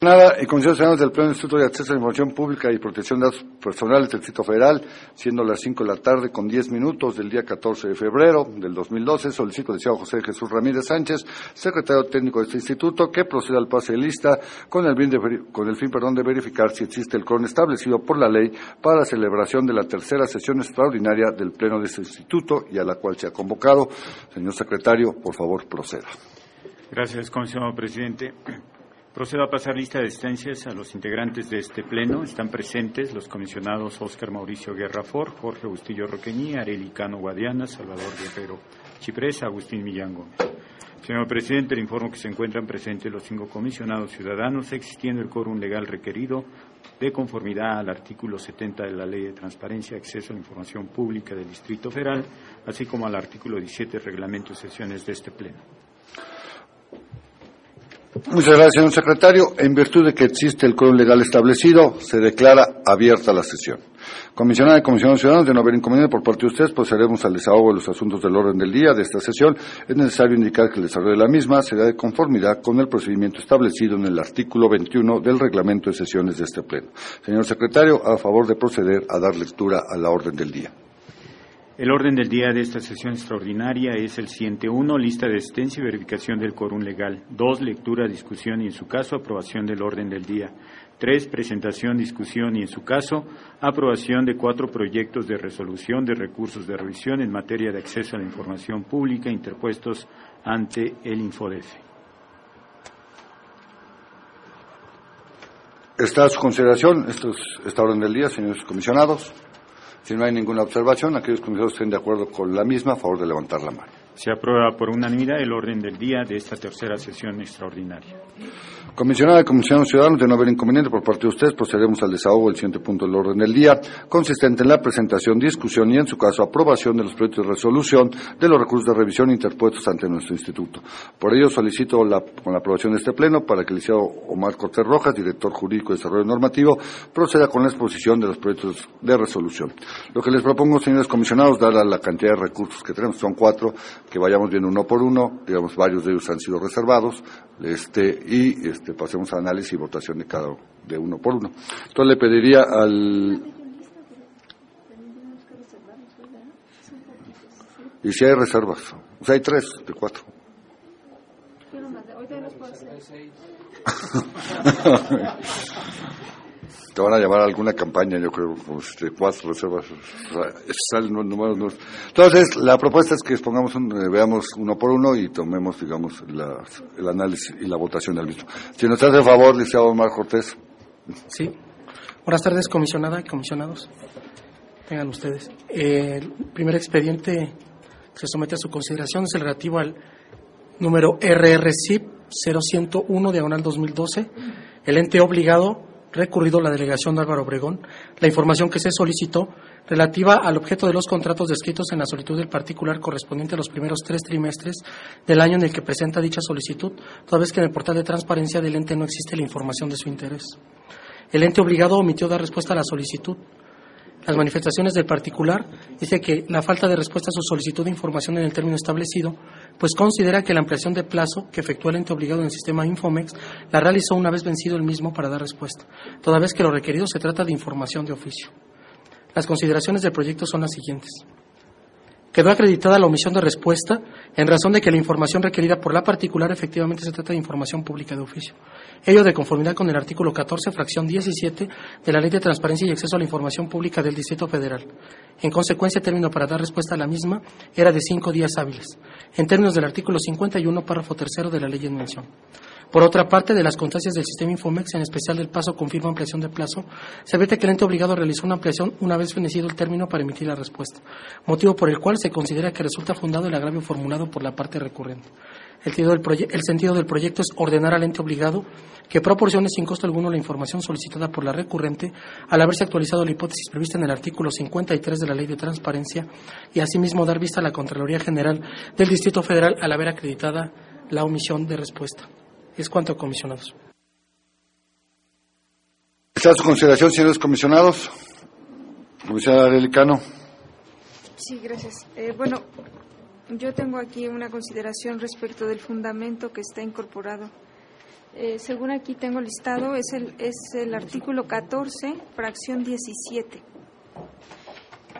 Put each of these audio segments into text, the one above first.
Nada, en comisiones del Pleno Instituto de Acceso a la Información Pública y Protección de Datos Personales del Distrito Federal, siendo las 5 de la tarde con 10 minutos del día 14 de febrero del 2012, solicito al José Jesús Ramírez Sánchez, secretario técnico de este instituto, que proceda al pase de lista con el, fin, de, con el fin perdón, de verificar si existe el cron establecido por la ley para la celebración de la tercera sesión extraordinaria del Pleno de este instituto y a la cual se ha convocado. Señor secretario, por favor, proceda. Gracias, comisionado presidente. Procedo a pasar lista de asistencias a los integrantes de este pleno. Están presentes los comisionados Óscar Mauricio Guerrafor, Jorge Bustillo Roqueñí, Areli Cano Guadiana, Salvador Guerrero Chipresa, Agustín Millán Gómez. Señor presidente, le informo que se encuentran presentes los cinco comisionados ciudadanos, existiendo el quórum legal requerido de conformidad al artículo 70 de la Ley de Transparencia Acceso a la Información Pública del Distrito Federal, así como al artículo 17 del Reglamento de Sesiones de este pleno. Muchas gracias, señor secretario. En virtud de que existe el quórum legal establecido, se declara abierta la sesión. Comisionada y comisionados ciudadanos, de no haber inconveniente por parte de ustedes, procederemos al desahogo de los asuntos del orden del día de esta sesión. Es necesario indicar que el desarrollo de la misma será de conformidad con el procedimiento establecido en el artículo 21 del reglamento de sesiones de este pleno. Señor secretario, a favor de proceder a dar lectura a la orden del día. El orden del día de esta sesión extraordinaria es el siguiente. Uno, lista de asistencia y verificación del quórum legal. Dos, lectura, discusión y, en su caso, aprobación del orden del día. Tres, presentación, discusión y, en su caso, aprobación de cuatro proyectos de resolución de recursos de revisión en materia de acceso a la información pública interpuestos ante el Infodef. Está a su consideración esta orden del día, señores comisionados. Si no hay ninguna observación, aquellos comisionados estén de acuerdo con la misma, a favor de levantar la mano. Se aprueba por unanimidad el orden del día de esta tercera sesión extraordinaria. Comisionada de Comisión Ciudadanos, de no haber inconveniente por parte de ustedes, procederemos al desahogo del siguiente punto del orden del día, consistente en la presentación, discusión y, en su caso, aprobación de los proyectos de resolución de los recursos de revisión interpuestos ante nuestro instituto. Por ello, solicito la, con la aprobación de este pleno para que el licenciado Omar Cortés Rojas, director jurídico de desarrollo normativo, proceda con la exposición de los proyectos de resolución. Lo que les propongo, señores comisionados, dada la cantidad de recursos que tenemos, son cuatro, que vayamos viendo uno por uno, digamos, varios de ellos han sido reservados, este, y este, pasemos a análisis y votación de cada de uno por uno. Entonces le pediría al y si hay reservas, o sea, hay tres de cuatro. Te van a llamar a alguna campaña, yo creo, de cuatro reservas. Entonces, la propuesta es que expongamos eh, veamos uno por uno y tomemos, digamos, el análisis y la votación del mismo. Si nos hace favor, licenciado Omar Cortés. Sí. Buenas tardes, comisionada y comisionados. Tengan ustedes. el primer expediente que se somete a su consideración es el relativo al número RRCIP 0101 diagonal 2012. El ente obligado recurrido la delegación de Álvaro Obregón la información que se solicitó relativa al objeto de los contratos descritos en la solicitud del particular correspondiente a los primeros tres trimestres del año en el que presenta dicha solicitud, toda vez que en el portal de transparencia del ente no existe la información de su interés. El ente obligado omitió dar respuesta a la solicitud las manifestaciones del particular, dice que la falta de respuesta a su solicitud de información en el término establecido, pues considera que la ampliación de plazo que efectuó el ente obligado en el sistema Infomex la realizó una vez vencido el mismo para dar respuesta, toda vez que lo requerido se trata de información de oficio. Las consideraciones del proyecto son las siguientes. Quedó acreditada la omisión de respuesta en razón de que la información requerida por la particular efectivamente se trata de información pública de oficio. Ello de conformidad con el artículo 14, fracción 17 de la Ley de Transparencia y Acceso a la Información Pública del Distrito Federal. En consecuencia, el término para dar respuesta a la misma era de cinco días hábiles, en términos del artículo 51, párrafo tercero de la ley en mención. Por otra parte, de las constancias del sistema Infomex, en especial del paso confirma ampliación de plazo, se ve que el ente obligado realizó una ampliación una vez fenecido el término para emitir la respuesta, motivo por el cual se considera que resulta fundado el agravio formulado por la parte recurrente. El sentido del proyecto es ordenar al ente obligado que proporcione sin costo alguno la información solicitada por la recurrente al haberse actualizado la hipótesis prevista en el artículo 53 de la Ley de Transparencia y asimismo dar vista a la Contraloría General del Distrito Federal al haber acreditada la omisión de respuesta. Es cuanto comisionados. ¿Está a su consideración, señores comisionados? Comisionada Delicano. Sí, gracias. Eh, bueno, yo tengo aquí una consideración respecto del fundamento que está incorporado Eh, según aquí tengo listado, es el, es el artículo 14, fracción 17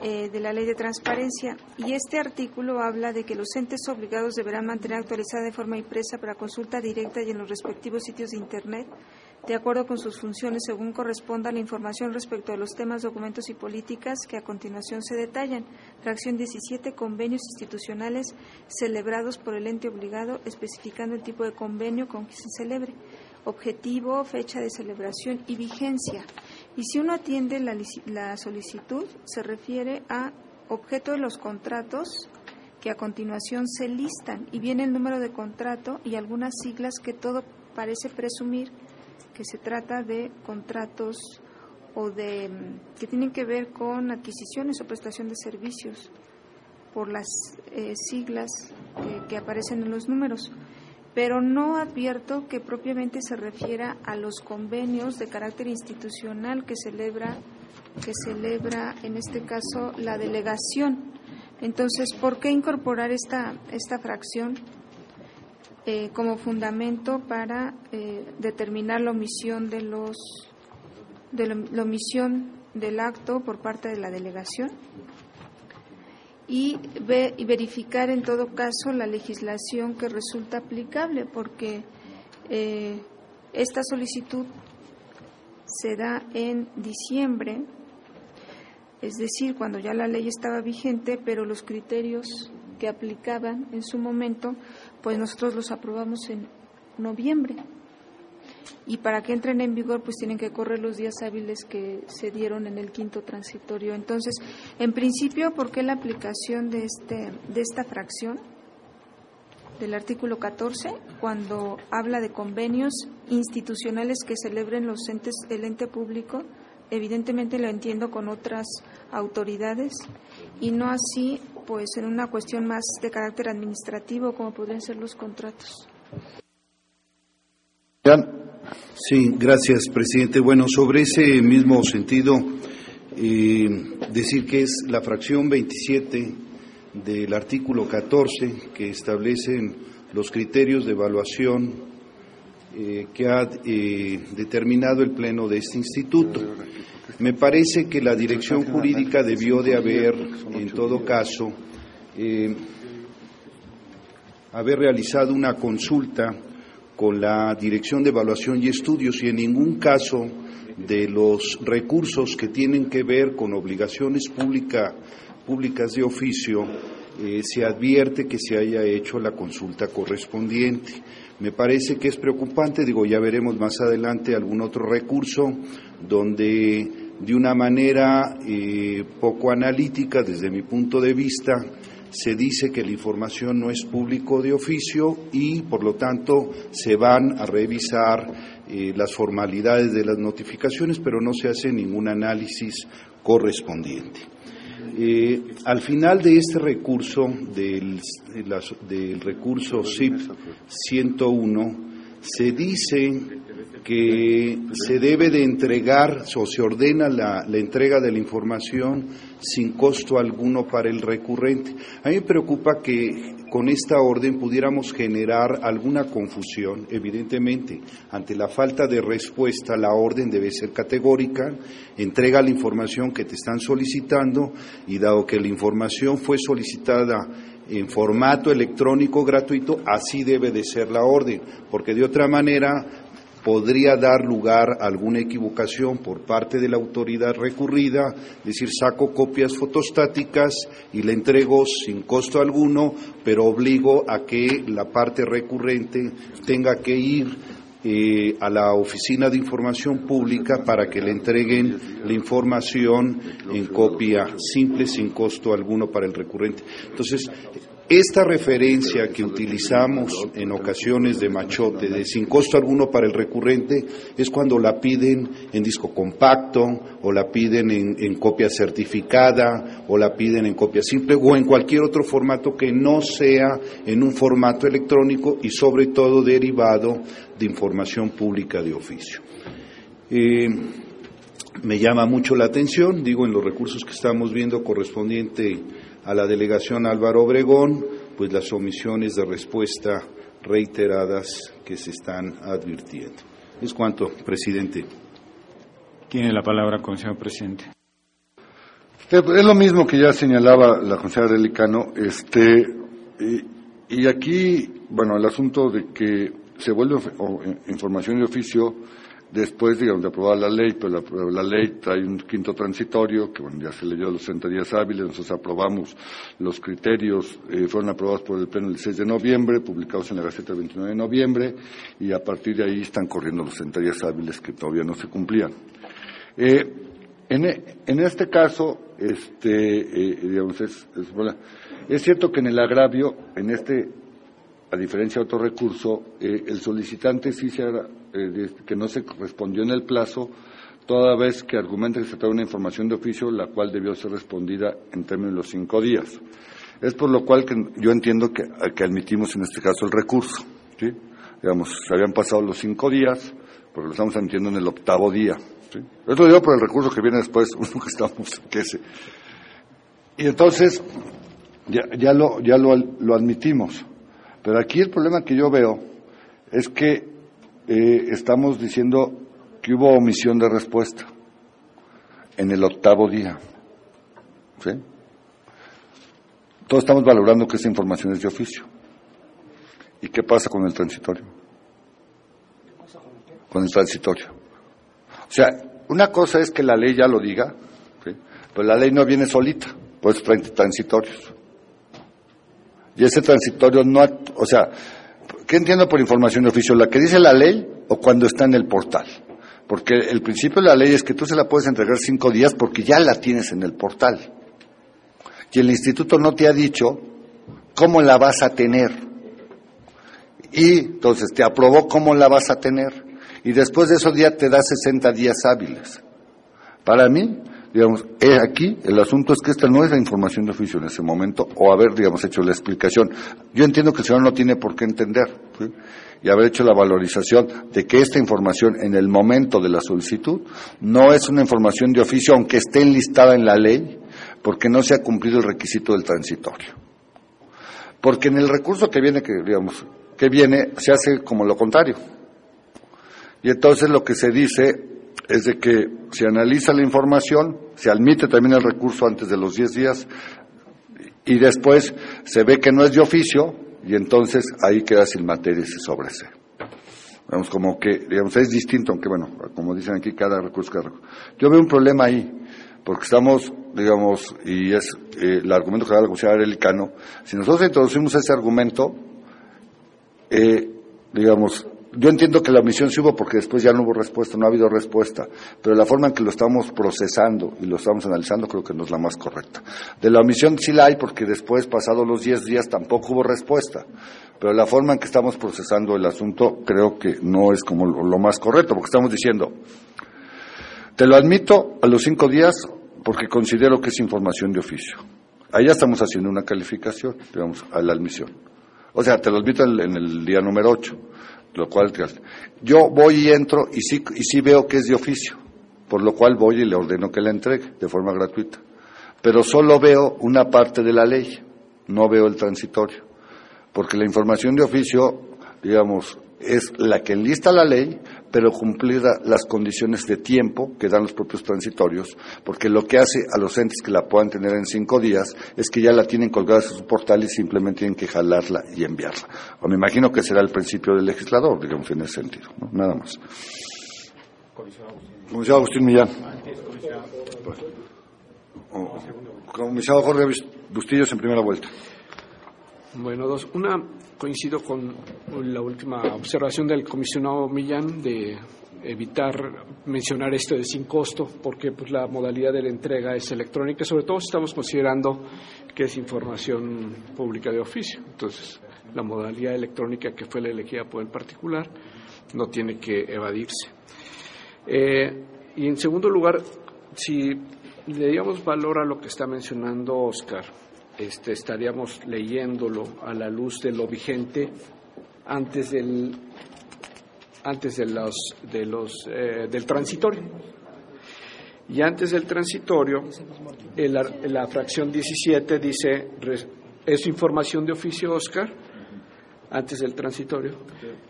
eh, de la Ley de Transparencia. Y este artículo habla de que los entes obligados deberán mantener actualizada de forma impresa para consulta directa y en los respectivos sitios de Internet de acuerdo con sus funciones según corresponda la información respecto a los temas, documentos y políticas que a continuación se detallan. Fracción 17. Convenios institucionales celebrados por el ente obligado, especificando el tipo de convenio con que se celebre, objetivo, fecha de celebración y vigencia. Y si uno atiende la, la solicitud, se refiere a objeto de los contratos que a continuación se listan. Y viene el número de contrato y algunas siglas que todo parece presumir que se trata de contratos o de que tienen que ver con adquisiciones o prestación de servicios por las eh, siglas que, aparecen en los números, pero no advierto que propiamente se refiera a los convenios de carácter institucional que celebra que celebra en este caso la delegación. Entonces, ¿por qué incorporar esta esta fracción? Eh, como fundamento para eh, determinar la omisión de los de la, omisión del acto por parte de la delegación y, y, verificar en todo caso la legislación que resulta aplicable porque eh, esta solicitud se da en diciembre es decir, cuando ya la ley estaba vigente, pero los criterios que aplicaban en su momento, pues nosotros los aprobamos en noviembre. Y para que entren en vigor, pues tienen que correr los días hábiles que se dieron en el quinto transitorio. Entonces, en principio, ¿por qué la aplicación de, este, de esta fracción del artículo 14 cuando habla de convenios institucionales que celebren los entes, el ente público? Evidentemente lo entiendo con otras autoridades y no así pues en una cuestión más de carácter administrativo como podrían ser los contratos. Sí, gracias, presidente. Bueno, sobre ese mismo sentido, eh, decir que es la fracción 27 del artículo 14 que establecen los criterios de evaluación eh, que ha eh, determinado el Pleno de este instituto. Me parece que la dirección jurídica debió de haber, en todo caso, haber realizado una consulta con la Dirección de Evaluación y Estudios y en ningún caso de los recursos que tienen que ver con obligaciones públicas de oficio eh, se advierte que se haya hecho la consulta correspondiente. Me parece que es preocupante, digo, ya veremos más adelante algún otro recurso donde de una manera eh, poco analítica desde mi punto de vista, se dice que la información no es público de oficio y, por lo tanto, se van a revisar eh, las formalidades de las notificaciones, pero no se hace ningún análisis correspondiente. Eh, al final de este recurso, del, del recurso CIP 101, se dice que se debe de entregar o se ordena la, entrega de la información sin costo alguno para el recurrente. A mí me preocupa que con esta orden pudiéramos generar alguna confusión. Evidentemente, ante la falta de respuesta, la orden debe ser categórica, entrega la información que te están solicitando y dado que la información fue solicitada en formato electrónico gratuito, así debe de ser la orden, porque de otra manera podría dar lugar a alguna equivocación por parte de la autoridad recurrida, es decir, saco copias fotostáticas y le entrego sin costo alguno, pero obligo a que la parte recurrente tenga que ir eh, a la Oficina de Información Pública para que le entreguen la información en copia simple, sin costo alguno para el recurrente. Entonces, esta referencia que utilizamos en ocasiones de machote, de sin costo alguno para el recurrente, es cuando la piden en disco compacto, o la piden en, copia certificada, o la piden en copia simple, o en cualquier otro formato que no sea en un formato electrónico y sobre todo derivado de información pública de oficio. Eh, me llama mucho la atención, digo, en los recursos que estamos viendo correspondiente a la delegación Álvaro Obregón, pues las omisiones de respuesta reiteradas que se están advirtiendo. Es cuanto, presidente. Tiene la palabra, señor presidente. Es lo mismo que ya señalaba la consejera Delicano, este, y, aquí, bueno, el asunto de que se vuelve información de oficio después, digamos, de aprobar la ley, pero la, ley trae un quinto transitorio, que bueno, ya se leyó los 60 días hábiles, nosotros aprobamos los criterios, eh, fueron aprobados por el Pleno el 6 de noviembre, publicados en la Gaceta el 29 de noviembre, y a partir de ahí están corriendo los 60 días hábiles que todavía no se cumplían. Eh, en, este caso, este, eh, digamos, es, es, cierto que en el agravio, en este, a diferencia de otro recurso, eh, el solicitante sí se eh, que no se respondió en el plazo, toda vez que argumenta que se trata de una información de oficio, la cual debió ser respondida en términos de los cinco días. Es por lo cual que yo entiendo que, que admitimos en este caso el recurso. Digamos, se habían pasado los cinco días, porque lo estamos admitiendo en el octavo día. ¿sí? Esto lo digo por el recurso que viene después, uno que estamos, que ese. Y entonces, ya, ya, lo, ya lo, lo, admitimos. Pero aquí el problema que yo veo es que eh, estamos diciendo que hubo omisión de respuesta en el octavo día. ¿Sí? Todos estamos valorando que esa información es de oficio. ¿Y qué pasa con el transitorio? Con el transitorio. O sea, una cosa es que la ley ya lo diga, pero la ley no viene solita, pues transitorios. Y ese transitorio no, o sea, ¿qué entiendo por información de oficio? ¿La que dice la ley o cuando está en el portal? Porque el principio de la ley es que tú se la puedes entregar cinco días porque ya la tienes en el portal. Y el instituto no te ha dicho cómo la vas a tener. Y entonces te aprobó cómo la vas a tener y después de esos días te da 60 días hábiles. Para mí, digamos, aquí el asunto es que esta no es la información de oficio en ese momento, o haber, digamos, hecho la explicación. Yo entiendo que el señor no tiene por qué entender, y haber hecho la valorización de que esta información en el momento de la solicitud no es una información de oficio, aunque esté enlistada en la ley, porque no se ha cumplido el requisito del transitorio. Porque en el recurso que viene, que digamos, que viene, se hace como lo contrario y entonces lo que se dice es de que se analiza la información, se admite también el recurso antes de los 10 días y después se ve que no es de oficio y entonces ahí queda sin materia y se sobresee. Vemos como que, digamos, es distinto, aunque bueno, como dicen aquí, cada recurso, cada recurso. Yo veo un problema ahí, porque estamos, digamos, y es eh, el argumento que da la Comisión Arelicano, si nosotros introducimos ese argumento, eh, digamos, yo entiendo que la omisión se hubo porque después ya no hubo respuesta, no ha habido respuesta, pero la forma en que lo estamos procesando y lo estamos analizando creo que no es la más correcta. De la omisión sí la hay porque después, pasados los 10 días, tampoco hubo respuesta, pero la forma en que estamos procesando el asunto creo que no es como lo, más correcto, porque estamos diciendo, te lo admito a los cinco días porque considero que es información de oficio. Ahí ya estamos haciendo una calificación, digamos, a la admisión. O sea, te lo admito en el día número 8 lo cual yo voy y entro y sí, y sí veo que es de oficio, por lo cual voy y le ordeno que la entregue de forma gratuita. Pero solo veo una parte de la ley, no veo el transitorio, porque la información de oficio, digamos, es la que enlista la ley, pero cumplir las condiciones de tiempo que dan los propios transitorios, porque lo que hace a los entes que la puedan tener en cinco días es que ya la tienen colgada en sus portales y simplemente tienen que jalarla y enviarla. O me imagino que será el principio del legislador, digamos, en ese sentido, nada más. Comisionado Agustín Millán. Comisionado Jorge Bustillos en primera vuelta. Bueno, dos. Una, coincido con la última observación del comisionado Millán de evitar mencionar esto de sin costo, porque pues, la modalidad de la entrega es electrónica, sobre todo si estamos considerando que es información pública de oficio. Entonces, la modalidad electrónica que fue la elegida por el particular no tiene que evadirse. Eh, y en segundo lugar, si le damos valor a lo que está mencionando Oscar, este, estaríamos leyéndolo a la luz de lo vigente antes del antes de los, de los eh, del transitorio y antes del transitorio la fracción 17 dice es información de oficio Oscar antes del transitorio,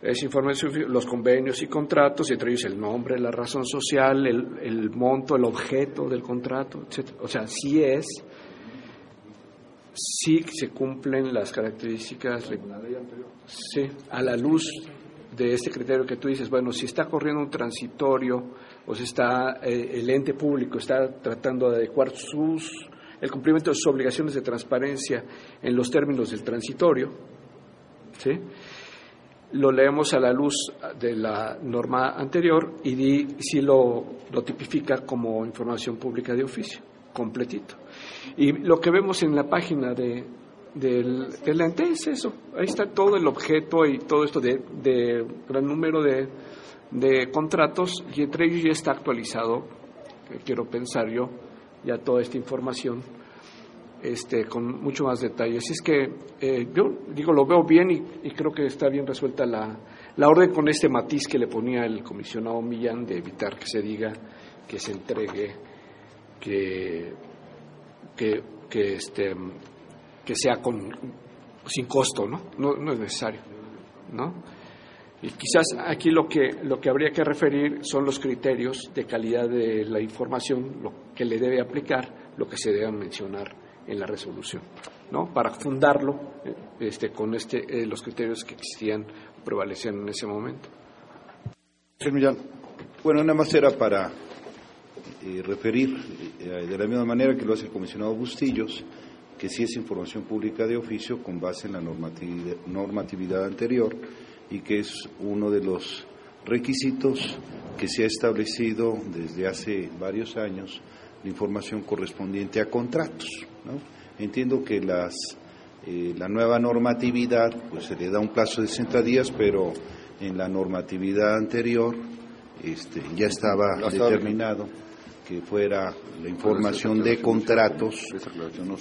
es información, los convenios y contratos, y entre ellos el nombre, la razón social, el, el monto, el objeto del contrato, etc. O sea, sí es, sí se cumplen las características, sí, a la luz de este criterio que tú dices, bueno, si está corriendo un transitorio o si está eh, el ente público está tratando de adecuar sus el cumplimiento de sus obligaciones de transparencia en los términos del transitorio, ¿sí? lo leemos a la luz de la norma anterior y si lo, lo tipifica como información pública de oficio, completito. Y lo que vemos en la página de, del, del es eso. Ahí está todo el objeto y todo esto de, de gran número de, de contratos y entre ellos ya está actualizado, eh, quiero pensar yo, ya toda esta información este, con mucho más detalle. Así es que eh, yo digo, lo veo bien y, creo que está bien resuelta la, la, orden con este matiz que le ponía el comisionado Millán de evitar que se diga que se entregue, que, que, que, este, que sea con, sin costo, ¿no? ¿no? No es necesario, ¿no? Y quizás aquí lo que, lo que habría que referir son los criterios de calidad de la información, lo que le debe aplicar, lo que se debe mencionar en la resolución, ¿no? Para fundarlo eh, este, con este, eh, los criterios que existían prevalecían en ese momento. Bueno, nada más era para eh, referir de la misma manera que lo hace el comisionado Bustillos, que sí es información pública de oficio con base en la normatividad, normatividad anterior y que es uno de los requisitos que se ha establecido desde hace varios años la información correspondiente a contratos. Entiendo que las, eh, la nueva normatividad, pues se le da un plazo de 60 días, pero en la normatividad anterior este, ya estaba determinado que fuera la información de contratos,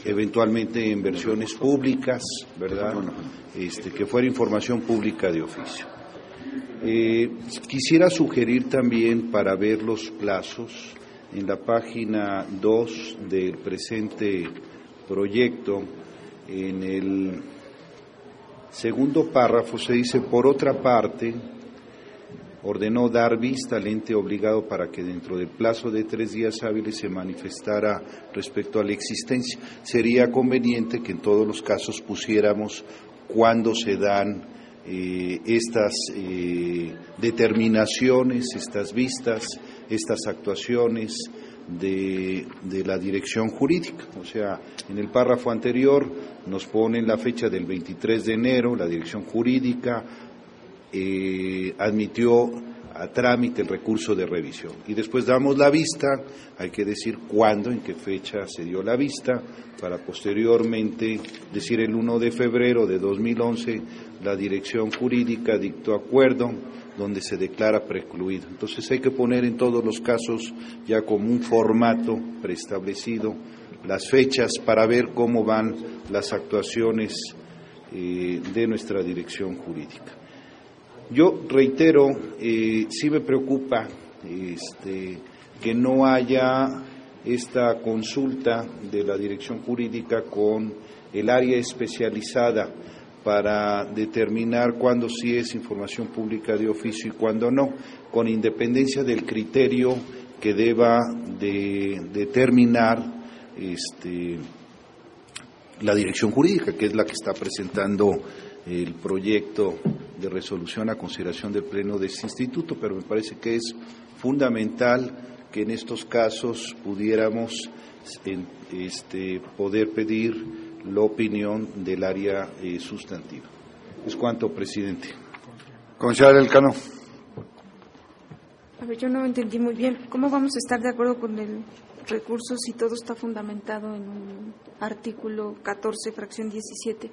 eventualmente en versiones públicas, ¿verdad? Este, que fuera información pública de oficio. Eh, quisiera sugerir también para ver los plazos en la página 2 del presente proyecto, en el segundo párrafo se dice, por otra parte, ordenó dar vista al ente obligado para que dentro del plazo de tres días hábiles se manifestara respecto a la existencia. Sería conveniente que en todos los casos pusiéramos cuándo se dan eh, estas eh, determinaciones, estas vistas, estas actuaciones de, la dirección jurídica. O sea, en el párrafo anterior nos ponen la fecha del 23 de enero, la dirección jurídica eh, admitió a trámite el recurso de revisión. Y después damos la vista, hay que decir cuándo, en qué fecha se dio la vista, para posteriormente decir el 1 de febrero de 2011 la dirección jurídica dictó acuerdo donde se declara precluido. Entonces hay que poner en todos los casos ya como un formato preestablecido las fechas para ver cómo van las actuaciones eh, de nuestra dirección jurídica. Yo reitero, eh, sí me preocupa este, que no haya esta consulta de la dirección jurídica con el área especializada para determinar cuándo sí es información pública de oficio y cuándo no, con independencia del criterio que deba de determinar este, la dirección jurídica, que es la que está presentando el proyecto de resolución a consideración del Pleno de este instituto, pero me parece que es fundamental que en estos casos pudiéramos este, poder pedir la opinión del área eh, sustantiva. Es cuanto, presidente. Comisario Elcano. A ver, yo no entendí muy bien. ¿Cómo vamos a estar de acuerdo con el recurso si todo está fundamentado en un artículo 14, fracción 17,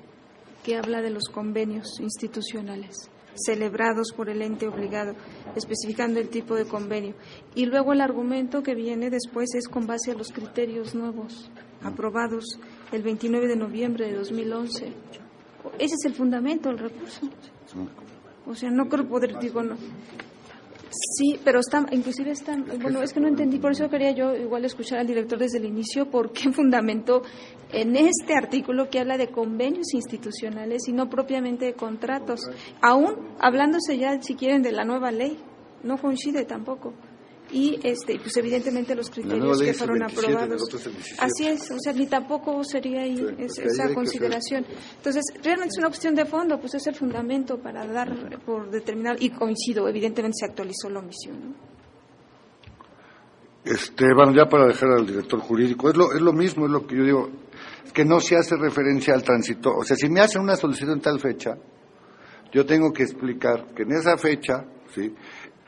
que habla de los convenios institucionales? celebrados por el ente obligado, especificando el tipo de convenio. Y luego el argumento que viene después es con base a los criterios nuevos aprobados el 29 de noviembre de 2011. Ese es el fundamento del recurso. O sea, no creo poder, digo, no. Sí, pero está, inclusive está, bueno, es que no entendí, por eso quería yo igual escuchar al director desde el inicio, por qué fundamentó en este artículo que habla de convenios institucionales y no propiamente de contratos, aún hablándose ya, si quieren, de la nueva ley, no coincide tampoco y este pues evidentemente los criterios que fueron aprobados. así es o sea ni tampoco sería ahí esa consideración. entonces realmente es una cuestión de fondo pues es el fundamento para dar por determinado y coincido evidentemente se actualizó la omisión este bueno ya para dejar al director jurídico es lo es lo mismo es lo que yo digo es que no se hace referencia al tránsito. O sea si me hacen una solicitud en tal fecha yo tengo que explicar que en esa fecha sí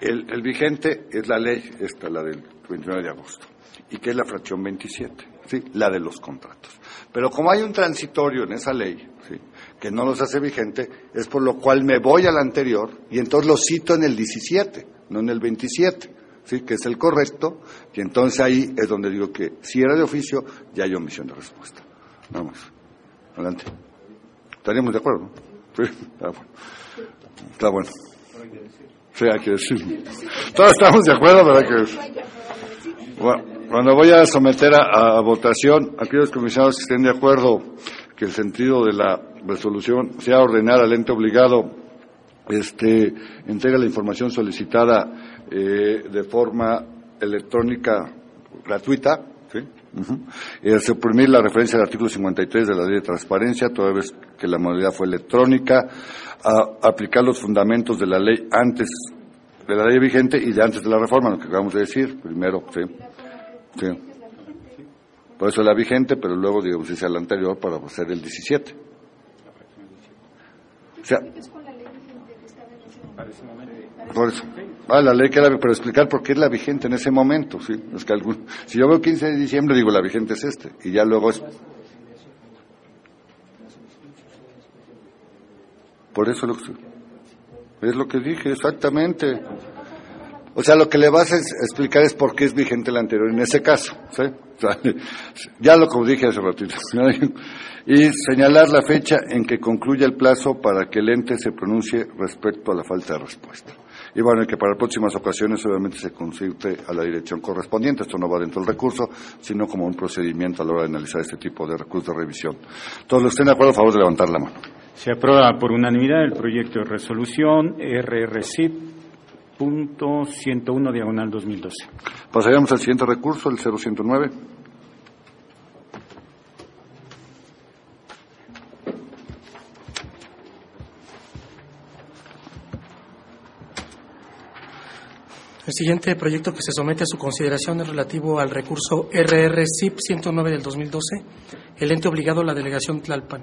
el, vigente es la ley, esta, la del 29 de agosto, y que es la fracción 27, ¿sí? la de los contratos. Pero como hay un transitorio en esa ley, ¿sí? que no los hace vigente, es por lo cual me voy al anterior y entonces lo cito en el 17, no en el 27, ¿sí? que es el correcto, y entonces ahí es donde digo que si era de oficio, ya hay omisión de respuesta. Vamos, adelante. ¿Estaríamos de acuerdo? Está bueno. Está bueno. Hay que. Todos estamos de acuerdo, ¿verdad? Que bueno, cuando voy a someter a, votación, aquellos comisionados que estén de acuerdo que el sentido de la resolución sea ordenar al ente obligado este, entrega la información solicitada eh, de forma electrónica gratuita, Uh suprimir la referencia al artículo 53 de la Ley de Transparencia, toda vez que la modalidad fue electrónica, a aplicar los fundamentos de la ley antes de la ley vigente y de antes de la reforma, lo que acabamos de decir, primero, sí. sí. Por eso la vigente, pero luego, digamos, dice la anterior para hacer el 17. O sea, por eso. Ah, la ley que era, pero explicar por qué es la vigente en ese momento, sí. Es que algún, si yo veo 15 de diciembre, digo, la vigente es este, y ya luego es Por eso lo, es lo que dije, exactamente. O sea, lo que le vas a explicar es por qué es vigente la anterior en ese caso. ¿sí? ya lo como dije hace ratito. y señalar la fecha en que concluya el plazo para que el ente se pronuncie respecto a la falta de respuesta. Y bueno, que para próximas ocasiones obviamente se consulte a la dirección correspondiente. Esto no va dentro del recurso, sino como un procedimiento a la hora de analizar este tipo de recursos de revisión. Todos los que estén de acuerdo, a favor de levantar la mano. Se aprueba por unanimidad el proyecto de resolución RRCIP.101 diagonal 2012. Pasaríamos al siguiente recurso, el 0109. Siguiente proyecto que se somete a su consideración es relativo al recurso RRCIP 109 del 2012, el ente obligado a la delegación Tlalpan.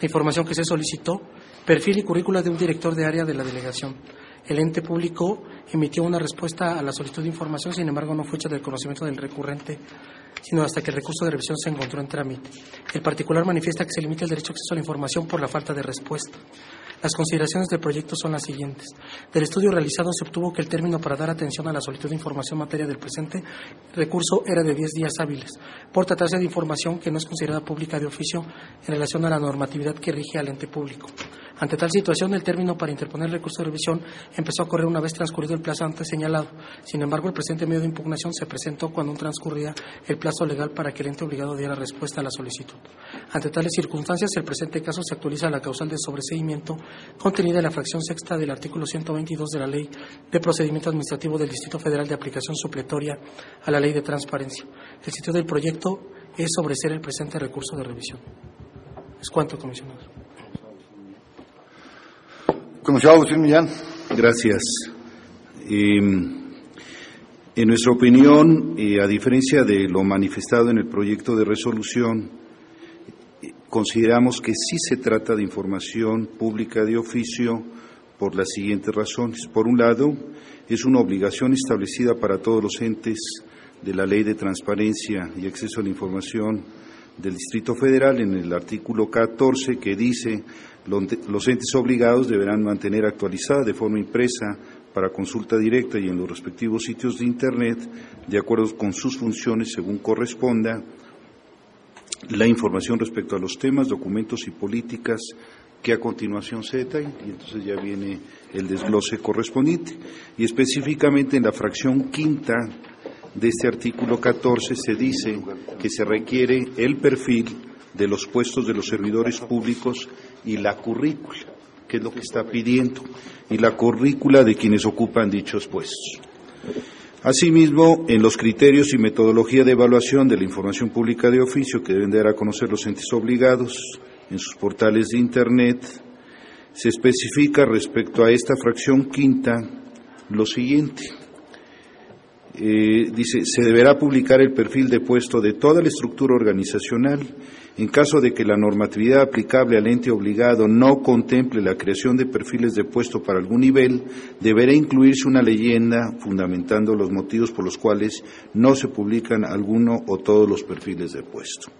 La información que se solicitó, perfil y currícula de un director de área de la delegación. El ente público emitió una respuesta a la solicitud de información, sin embargo no fue hecha del conocimiento del recurrente, sino hasta que el recurso de revisión se encontró en trámite. El particular manifiesta que se limita el derecho a acceso a la información por la falta de respuesta. Las consideraciones del proyecto son las siguientes. Del estudio realizado se obtuvo que el término para dar atención a la solicitud de información materia del presente recurso era de 10 días hábiles, por tratarse de información que no es considerada pública de oficio en relación a la normatividad que rige al ente público. Ante tal situación, el término para interponer recurso de revisión empezó a correr una vez transcurrido el plazo antes señalado. Sin embargo, el presente medio de impugnación se presentó cuando transcurría el plazo legal para que el ente obligado diera respuesta a la solicitud. Ante tales circunstancias, el presente caso se actualiza a la causal de sobreseimiento contenida en la fracción sexta del artículo 122 de la Ley de Procedimiento Administrativo del Distrito Federal de aplicación supletoria a la Ley de Transparencia. El sitio del proyecto es sobreser el presente recurso de revisión. Es cuanto, comisionado. Comisionado Agustín Millán. Gracias. Em, en nuestra opinión, a diferencia de lo manifestado en el proyecto de resolución, consideramos que sí se trata de información pública de oficio por las siguientes razones. Por un lado, es una obligación establecida para todos los entes de la Ley de Transparencia y Acceso a la Información del Distrito Federal en el artículo 14 que dice los entes obligados deberán mantener actualizada de forma impresa para consulta directa y en los respectivos sitios de Internet, de acuerdo con sus funciones según corresponda, la información respecto a los temas, documentos y políticas que a continuación se detalla y entonces ya viene el desglose correspondiente. Y específicamente en la fracción quinta de este artículo 14 se dice que se requiere el perfil de los puestos de los servidores públicos y la currícula, que es lo que está pidiendo, y la currícula de quienes ocupan dichos puestos. Asimismo, en los criterios y metodología de evaluación de la información pública de oficio que deben dar a conocer los entes obligados en sus portales de Internet, se especifica respecto a esta fracción quinta lo siguiente. Eh, dice, se deberá publicar el perfil de puesto de toda la estructura organizacional. En caso de que la normatividad aplicable al ente obligado no contemple la creación de perfiles de puesto para algún nivel, deberá incluirse una leyenda fundamentando los motivos por los cuales no se publican alguno o todos los perfiles de puesto.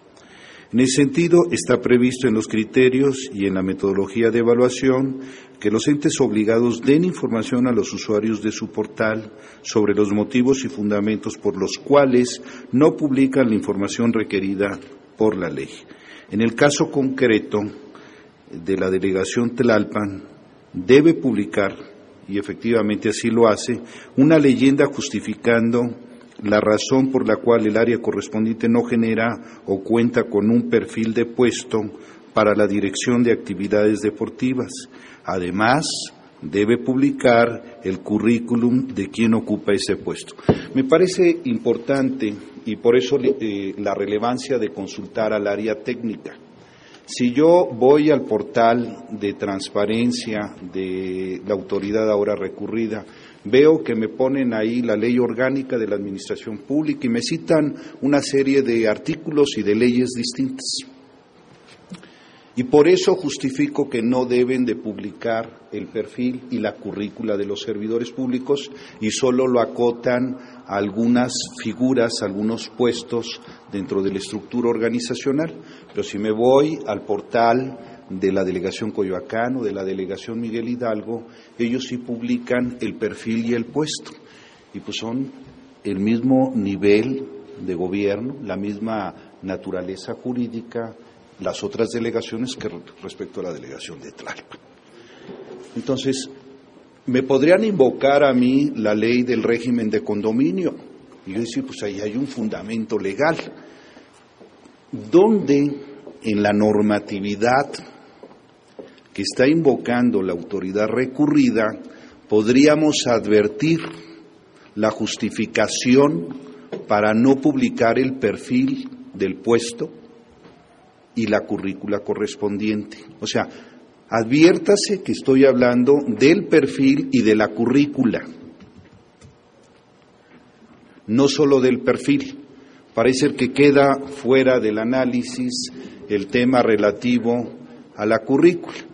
En ese sentido, está previsto en los criterios y en la metodología de evaluación que los entes obligados den información a los usuarios de su portal sobre los motivos y fundamentos por los cuales no publican la información requerida por la ley. En el caso concreto de la delegación Tlalpan, debe publicar, y efectivamente así lo hace, una leyenda justificando la razón por la cual el área correspondiente no genera o cuenta con un perfil de puesto para la dirección de actividades deportivas. Además, debe publicar el currículum de quien ocupa ese puesto. Me parece importante y por eso eh, la relevancia de consultar al área técnica. Si yo voy al portal de transparencia de la autoridad ahora recurrida, veo que me ponen ahí la ley orgánica de la administración pública y me citan una serie de artículos y de leyes distintas. Y por eso justifico que no deben de publicar el perfil y la currícula de los servidores públicos y solo lo acotan algunas figuras, algunos puestos dentro de la estructura organizacional. Pero si me voy al portal de la delegación Coyoacán o de la delegación Miguel Hidalgo, ellos sí publican el perfil y el puesto. Y pues son el mismo nivel de gobierno, la misma naturaleza jurídica, las otras delegaciones que respecto a la delegación de Tlalpan. Entonces, me podrían invocar a mí la ley del régimen de condominio. Y yo decir, pues ahí hay un fundamento legal. ¿Dónde en la normatividad que está invocando la autoridad recurrida, podríamos advertir la justificación para no publicar el perfil del puesto y la currícula correspondiente. O sea, adviértase que estoy hablando del perfil y de la currícula, no solo del perfil. Parece que queda fuera del análisis el tema relativo a la currícula.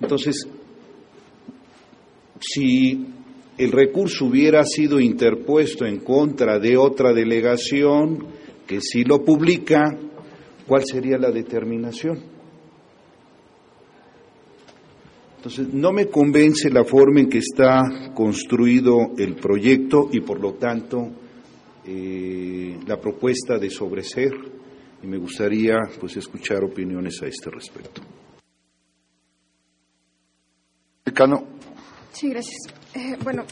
Entonces, si el recurso hubiera sido interpuesto en contra de otra delegación que sí lo publica, ¿cuál sería la determinación? Entonces, no me convence la forma en que está construido el proyecto y, por lo tanto, eh, la propuesta de sobreser, y me gustaría pues escuchar opiniones a este respecto. Sí, gracias. Eh, bueno,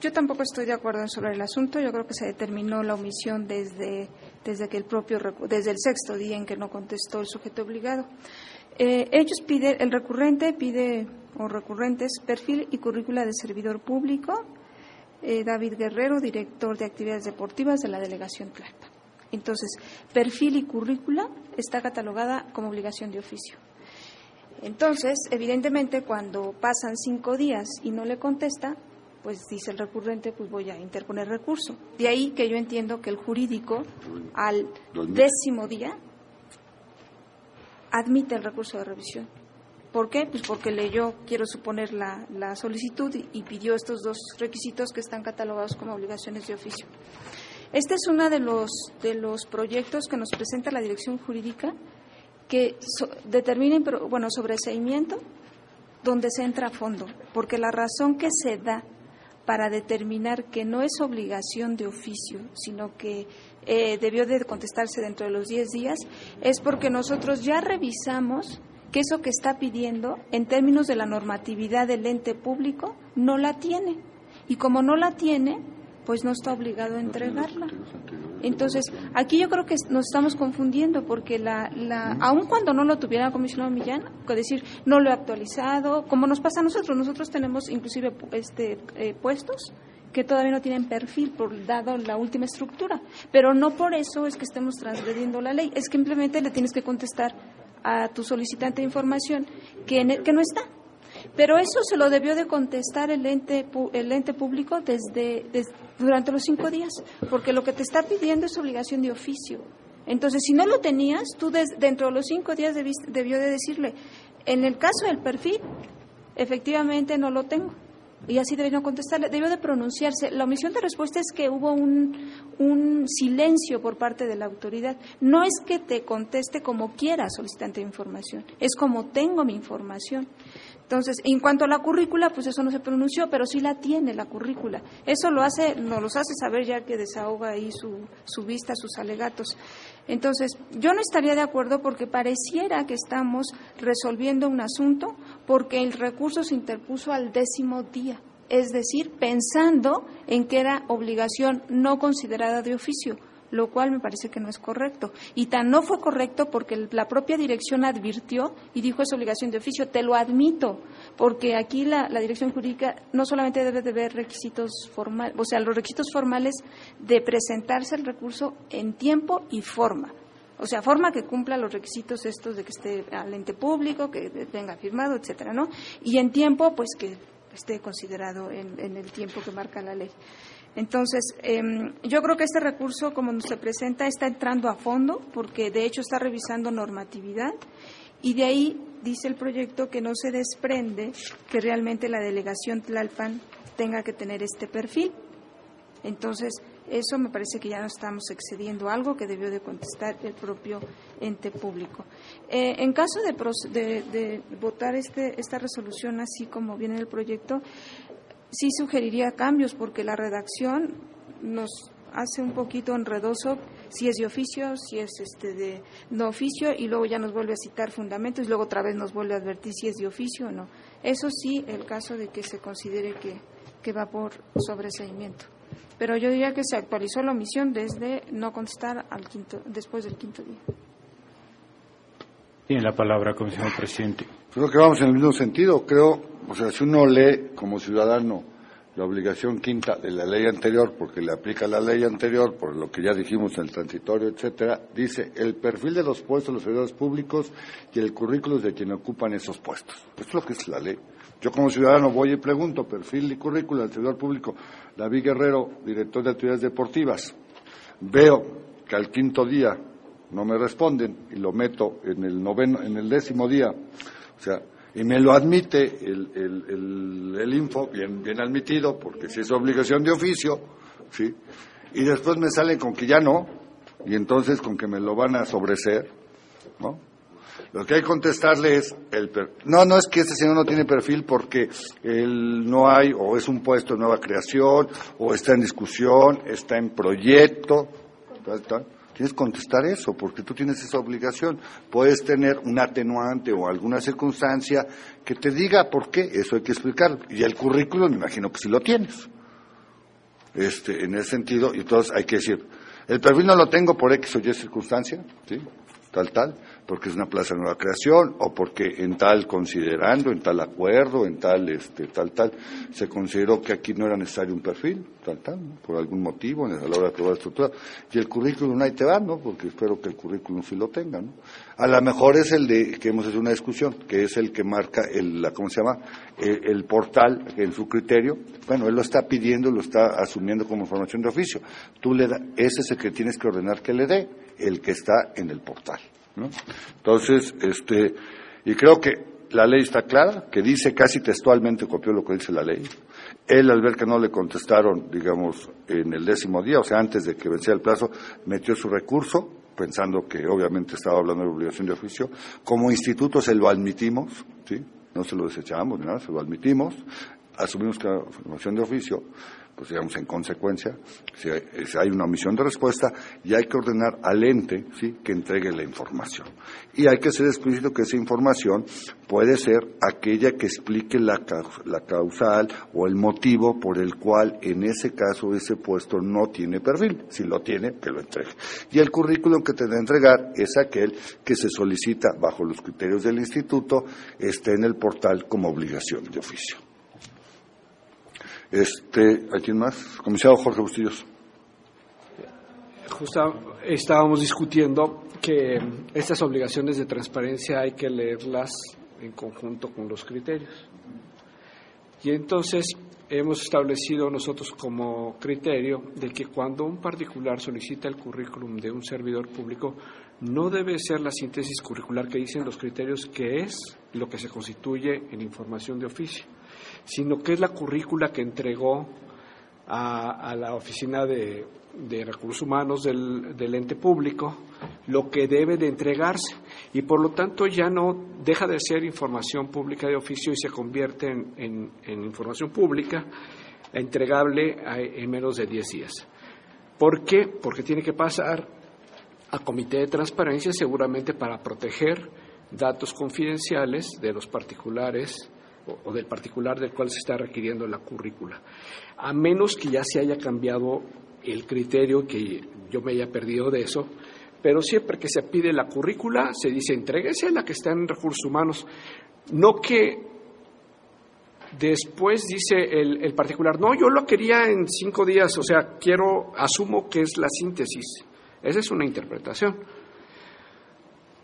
yo tampoco estoy de acuerdo sobre el asunto. Yo creo que se determinó la omisión desde, desde que el propio desde el sexto día en que no contestó el sujeto obligado. Eh, ellos piden, el recurrente pide o recurrentes perfil y currícula de servidor público. Eh, David Guerrero, director de actividades deportivas de la delegación Tlalpa. Entonces, perfil y currícula está catalogada como obligación de oficio. Entonces, evidentemente, cuando pasan cinco días y no le contesta, pues dice el recurrente, pues voy a interponer recurso. De ahí que yo entiendo que el jurídico, al décimo día, admite el recurso de revisión. ¿Por qué? Pues porque leyó, quiero suponer, la, la solicitud y, pidió estos dos requisitos que están catalogados como obligaciones de oficio. Este es uno de los, de los proyectos que nos presenta la Dirección Jurídica que determinen, bueno, sobreseimiento donde se entra a fondo, porque la razón que se da para determinar que no es obligación de oficio, sino que eh, debió de contestarse dentro de los 10 días, es porque nosotros ya revisamos que eso que está pidiendo, en términos de la normatividad del ente público, no la tiene. Y como no la tiene, pues no está obligado a entregarla. Entonces, aquí yo creo que nos estamos confundiendo porque la, la aun cuando no lo tuviera el comisionado Millán, es decir, no lo he actualizado, como nos pasa a nosotros, nosotros tenemos inclusive este eh, puestos que todavía no tienen perfil por dado la última estructura, pero no por eso es que estemos transgrediendo la ley, es que simplemente le tienes que contestar a tu solicitante de información que, que no está. Pero eso se lo debió de contestar el ente, el ente público desde, durante los cinco días, porque lo que te está pidiendo es obligación de oficio. Entonces, si no lo tenías, tú dentro de los cinco días debió de decirle, en el caso del perfil, efectivamente no lo tengo. Y así debió contestarle, debió de pronunciarse. La omisión de respuesta es que hubo un, un silencio por parte de la autoridad. No es que te conteste como quiera solicitante de información, es como tengo mi información. Entonces, en cuanto a la currícula, pues eso no se pronunció, pero sí la tiene la currícula. Eso lo hace, nos los hace saber ya que desahoga ahí su, su vista, sus alegatos. Entonces, yo no estaría de acuerdo porque pareciera que estamos resolviendo un asunto porque el recurso se interpuso al décimo día, es decir, pensando en que era obligación no considerada de oficio lo cual me parece que no es correcto. Y tan no fue correcto porque la propia dirección advirtió y dijo es obligación de oficio, te lo admito, porque aquí la, dirección jurídica no solamente debe de ver requisitos formales, o sea, los requisitos formales de presentarse el recurso en tiempo y forma. O sea, forma que cumpla los requisitos estos de que esté al ente público, que tenga firmado, etcétera, ¿no? Y en tiempo, pues que esté considerado en el tiempo que marca la ley. Entonces, em, yo creo que este recurso, como se presenta, está entrando a fondo, porque de hecho está revisando normatividad, y de ahí dice el proyecto que no se desprende que realmente la delegación Tlalpan tenga que tener este perfil. Entonces, eso me parece que ya no estamos excediendo algo que debió de contestar el propio ente público. Eh, en caso de, de votar este, esta resolución así como viene el proyecto, sí sugeriría cambios porque la redacción nos hace un poquito enredoso si es de oficio, si es este de no oficio y luego ya nos vuelve a citar fundamentos y luego otra vez nos vuelve a advertir si es de oficio o no. Eso sí, el caso de que se considere que, que va por sobreseimiento. Pero yo diría que se actualizó la omisión desde no contestar al quinto, después del quinto día. Tiene la palabra, comisionado presidente. Creo que vamos en el mismo sentido. Creo, o sea, si uno lee como ciudadano la obligación quinta de la ley anterior, porque le aplica la ley anterior, por lo que ya dijimos en el transitorio, etcétera, dice el perfil de los puestos de los servidores públicos y el currículo de quienes ocupan esos puestos. Esto es lo que es la ley. Yo como ciudadano voy y pregunto perfil y currículo del servidor público David Guerrero, director de actividades deportivas. Veo que al quinto día no me responden y lo meto en el noveno, en el décimo día o sea, y me lo admite el, el, el, info, bien, bien admitido, porque si es obligación de oficio, ¿sí? Y después me salen con que ya no, y entonces con que me lo van a sobreser, ¿no? Lo que hay que contestarle es, el no, no es que este señor no tiene perfil porque él no hay, o es un puesto de nueva creación, o está en discusión, está en proyecto, tal, tal. Tienes que contestar eso, porque tú tienes esa obligación. Puedes tener un atenuante o alguna circunstancia que te diga por qué, eso hay que explicarlo. Y el currículum, me imagino que sí lo tienes. Este, en ese sentido, y entonces hay que decir, el perfil no lo tengo por X o Y circunstancia, ¿sí? tal, tal, porque es una plaza de nueva creación o porque en tal considerando, en tal acuerdo, en tal, este, tal, tal, se consideró que aquí no era necesario un perfil, tal, tal, por algún motivo, a la hora de aprobar la estructura. Y el currículum ahí te va, ¿no? Porque espero que el currículum sí lo tenga, ¿no? A lo mejor es el de, que hemos hecho una discusión, que es el que marca el, la, ¿cómo se llama? El, portal, en su criterio. Bueno, él lo está pidiendo, lo está asumiendo como información de oficio. Tú le da, ese es el que tienes que ordenar que le dé, el que está en el portal. Entonces, este, y creo que la ley está clara, que dice casi textualmente, copió lo que dice la ley. Él, al ver que no le contestaron, digamos, en el décimo día, o sea, antes de que venciera el plazo, metió su recurso, pensando que obviamente estaba hablando de obligación de oficio. Como instituto se lo admitimos, ¿sí? No se lo desechamos ni nada, se lo admitimos, asumimos que era obligación de oficio, pues digamos en consecuencia, si hay, una omisión de respuesta y hay que ordenar al ente ¿sí? que entregue la información. Y hay que ser explícito que esa información puede ser aquella que explique la, la causal o el motivo por el cual en ese caso ese puesto no tiene perfil. Si lo tiene, que lo entregue. Y el currículum que te debe entregar es aquel que se solicita bajo los criterios del instituto, esté en el portal como obligación de oficio. Este, ¿Hay quién más? Comisario Jorge Bustillos. Justo estábamos discutiendo que estas obligaciones de transparencia hay que leerlas en conjunto con los criterios. Y entonces hemos establecido nosotros como criterio de que cuando un particular solicita el currículum de un servidor público, no debe ser la síntesis curricular que dicen los criterios que es lo que se constituye en información de oficio sino que es la currícula que entregó a, la Oficina de, Recursos Humanos del, ente público lo que debe de entregarse y por lo tanto ya no deja de ser información pública de oficio y se convierte en, información pública entregable en menos de 10 días. ¿Por qué? Porque tiene que pasar a comité de transparencia seguramente para proteger datos confidenciales de los particulares o, del particular del cual se está requiriendo la currícula, a menos que ya se haya cambiado el criterio, que yo me haya perdido de eso, pero siempre que se pide la currícula se dice entréguese a la que está en recursos humanos, no que después dice el, el, particular, no, yo lo quería en cinco días, o sea, quiero, asumo que es la síntesis. Esa es una interpretación.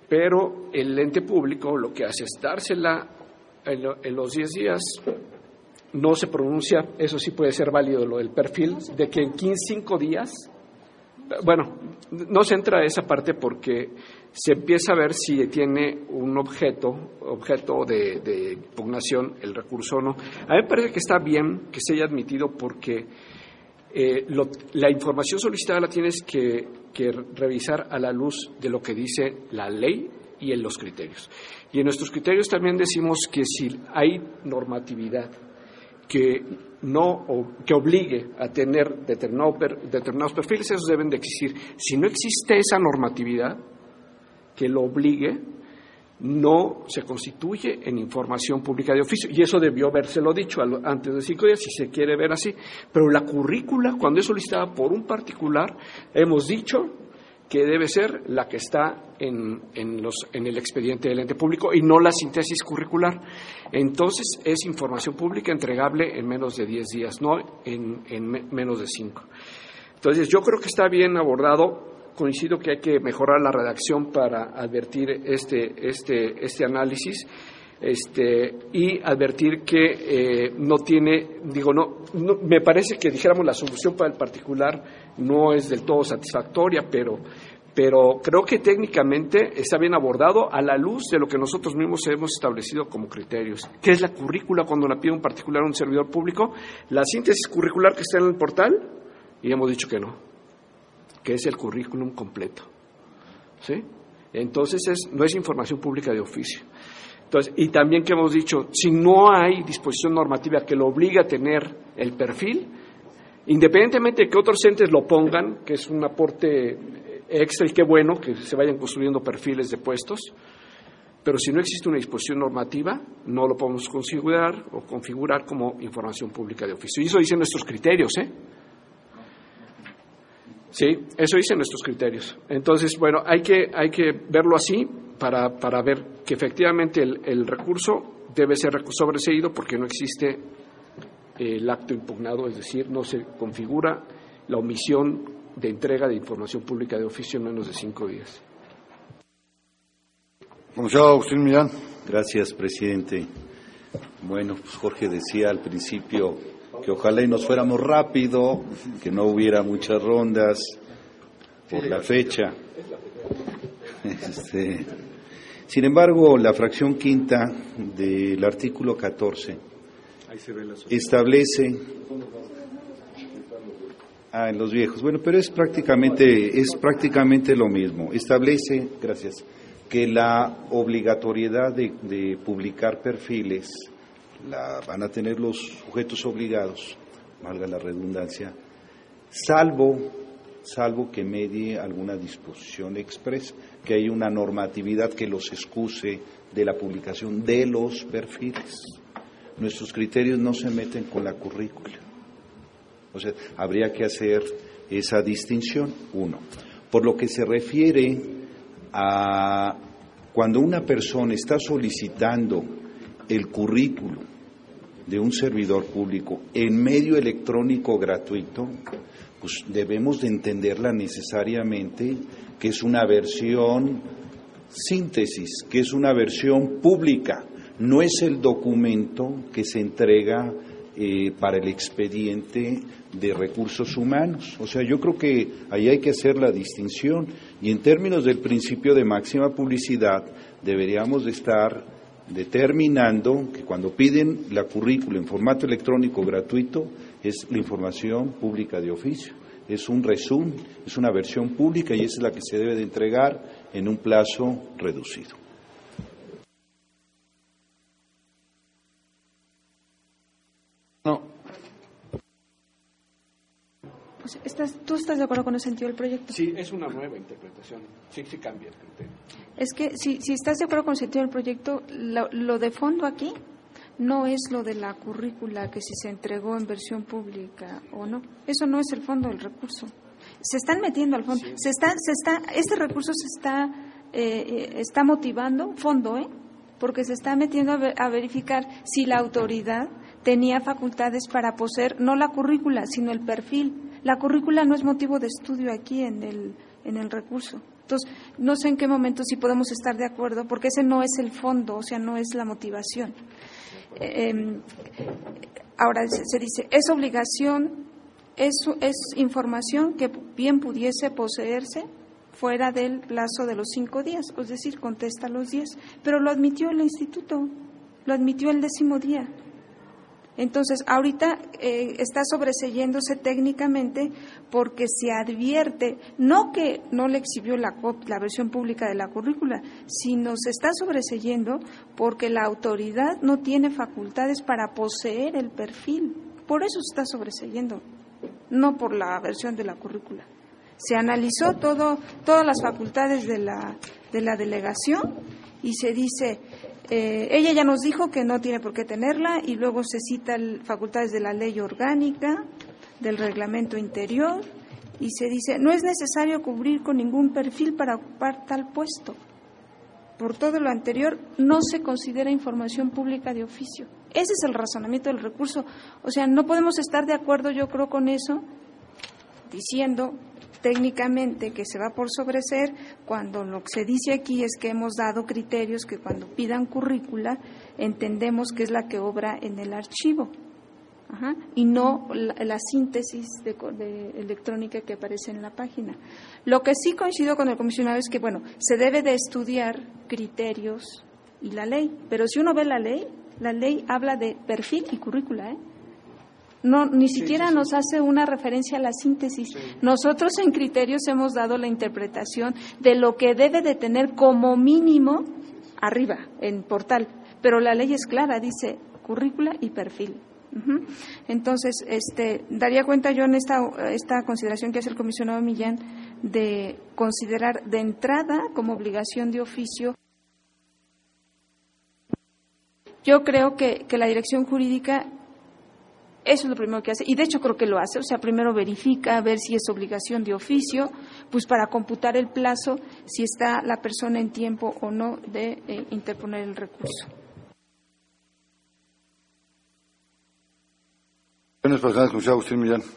Pero el ente público lo que hace es dársela en, los 10 días no se pronuncia, eso sí puede ser válido lo del perfil, de que en 15, 5 días, bueno, no se entra a esa parte porque se empieza a ver si tiene un objeto, objeto de, impugnación el recurso o no. A mí me parece que está bien que se haya admitido porque eh, la información solicitada la tienes que, que revisar a la luz de lo que dice la ley y en los criterios. Y en nuestros criterios también decimos que si hay normatividad que no que obligue a tener determinados perfiles, esos deben de existir. Si no existe esa normatividad que lo obligue, no se constituye en información pública de oficio. Y eso debió habérselo dicho antes de cinco días, si se quiere ver así. Pero la currícula, cuando es solicitada por un particular, hemos dicho que debe ser la que está en, los, en, el expediente del ente público y no la síntesis curricular. Entonces, es información pública entregable en menos de 10 días, no en, menos de 5. Entonces, yo creo que está bien abordado. Coincido que hay que mejorar la redacción para advertir este, este, este análisis este, y advertir que eh, no tiene, digo, no, me parece que dijéramos la solución para el particular no es del todo satisfactoria, pero, pero creo que técnicamente está bien abordado a la luz de lo que nosotros mismos hemos establecido como criterios. ¿Qué es la currícula cuando la pide un particular a un servidor público? La síntesis curricular que está en el portal, y hemos dicho que no, que es el currículum completo. ¿Sí? Entonces es, no es información pública de oficio. Entonces, y también que hemos dicho, si no hay disposición normativa que lo obligue a tener el perfil, independientemente de que otros entes lo pongan, que es un aporte extra y qué bueno que se vayan construyendo perfiles de puestos, pero si no existe una disposición normativa, no lo podemos configurar o configurar como información pública de oficio. Y eso dicen nuestros criterios, ¿eh? Sí, eso dicen nuestros criterios. Entonces, bueno, hay que, hay que verlo así para, para ver que efectivamente el, recurso debe ser sobreseído porque no existe el acto impugnado, es decir, no se configura la omisión de entrega de información pública de oficio en menos de cinco días. Agustín Millán. Gracias, presidente. Bueno, pues Jorge decía al principio que ojalá y nos fuéramos rápido, que no hubiera muchas rondas por la fecha. Este, sin embargo, la fracción quinta del artículo 14 establece Ah, en los viejos. Bueno, pero es prácticamente es prácticamente lo mismo. Establece, gracias, que la obligatoriedad de, de publicar perfiles la van a tener los sujetos obligados valga la redundancia, salvo, salvo que medie alguna disposición expresa, que hay una normatividad que los excuse de la publicación de los perfiles. Nuestros criterios no se meten con la currícula. O sea, habría que hacer esa distinción, uno. Por lo que se refiere a cuando una persona está solicitando el currículo de un servidor público en medio electrónico gratuito, pues debemos de entenderla necesariamente que es una versión síntesis, que es una versión pública, no es el documento que se entrega eh, para el expediente de recursos humanos. O sea, yo creo que ahí hay que hacer la distinción y en términos del principio de máxima publicidad deberíamos de estar determinando que cuando piden la currícula en formato electrónico gratuito es la información pública de oficio. Es un resumen, es una versión pública y esa es la que se debe de entregar en un plazo reducido. ¿Tú estás de acuerdo con el sentido del proyecto? Sí, es una nueva interpretación. Sí, sí cambia el criterio. Es que si, si estás de acuerdo con el sentido del proyecto, lo, de fondo aquí no es lo de la currícula que si se entregó en versión pública o no. Eso no es el fondo del recurso. Se están metiendo al fondo. Se está, se está, este recurso se está, eh, eh, está motivando, fondo, ¿eh? porque se está metiendo a verificar si la autoridad tenía facultades para poseer no la currícula, sino el perfil la currícula no es motivo de estudio aquí en el, en el recurso. Entonces, no sé en qué momento si podemos estar de acuerdo, porque ese no es el fondo, o sea, no es la motivación. Em, ahora se, dice, es obligación, es, es información que bien pudiese poseerse fuera del plazo de los cinco días, es decir, contesta los diez, pero lo admitió el instituto, lo admitió el décimo día. Entonces, ahorita eh, está sobreseyéndose técnicamente porque se advierte, no que no le exhibió la, versión pública de la currícula, sino se está sobreseyendo porque la autoridad no tiene facultades para poseer el perfil. Por eso se está sobreseyendo, no por la versión de la currícula. Se analizó todo, todas las facultades de la, de la delegación y se dice, eh, ella ya nos dijo que no tiene por qué tenerla y luego se citan facultades de la ley orgánica, del reglamento interior y se dice no es necesario cubrir con ningún perfil para ocupar tal puesto. Por todo lo anterior, no se considera información pública de oficio. Ese es el razonamiento del recurso. O sea, no podemos estar de acuerdo, yo creo, con eso, diciendo técnicamente que se va por sobreser cuando lo que se dice aquí es que hemos dado criterios que cuando pidan currícula entendemos que es la que obra en el archivo y no la, síntesis de, electrónica que aparece en la página. Lo que sí coincido con el comisionado es que, bueno, se debe de estudiar criterios y la ley, pero si uno ve la ley, la ley habla de perfil y currícula, ¿eh? No, ni siquiera nos hace una referencia a la síntesis. Nosotros en criterios hemos dado la interpretación de lo que debe de tener como mínimo arriba, en portal. Pero la ley es clara, dice currícula y perfil. Entonces, este, daría cuenta yo en esta, esta consideración que hace el comisionado Millán de considerar de entrada como obligación de oficio yo creo que, que, la dirección jurídica eso es lo primero que hace. Y de hecho creo que lo hace. O sea, primero verifica a ver si es obligación de oficio, pues para computar el plazo, si está la persona en tiempo o no de eh, interponer el recurso.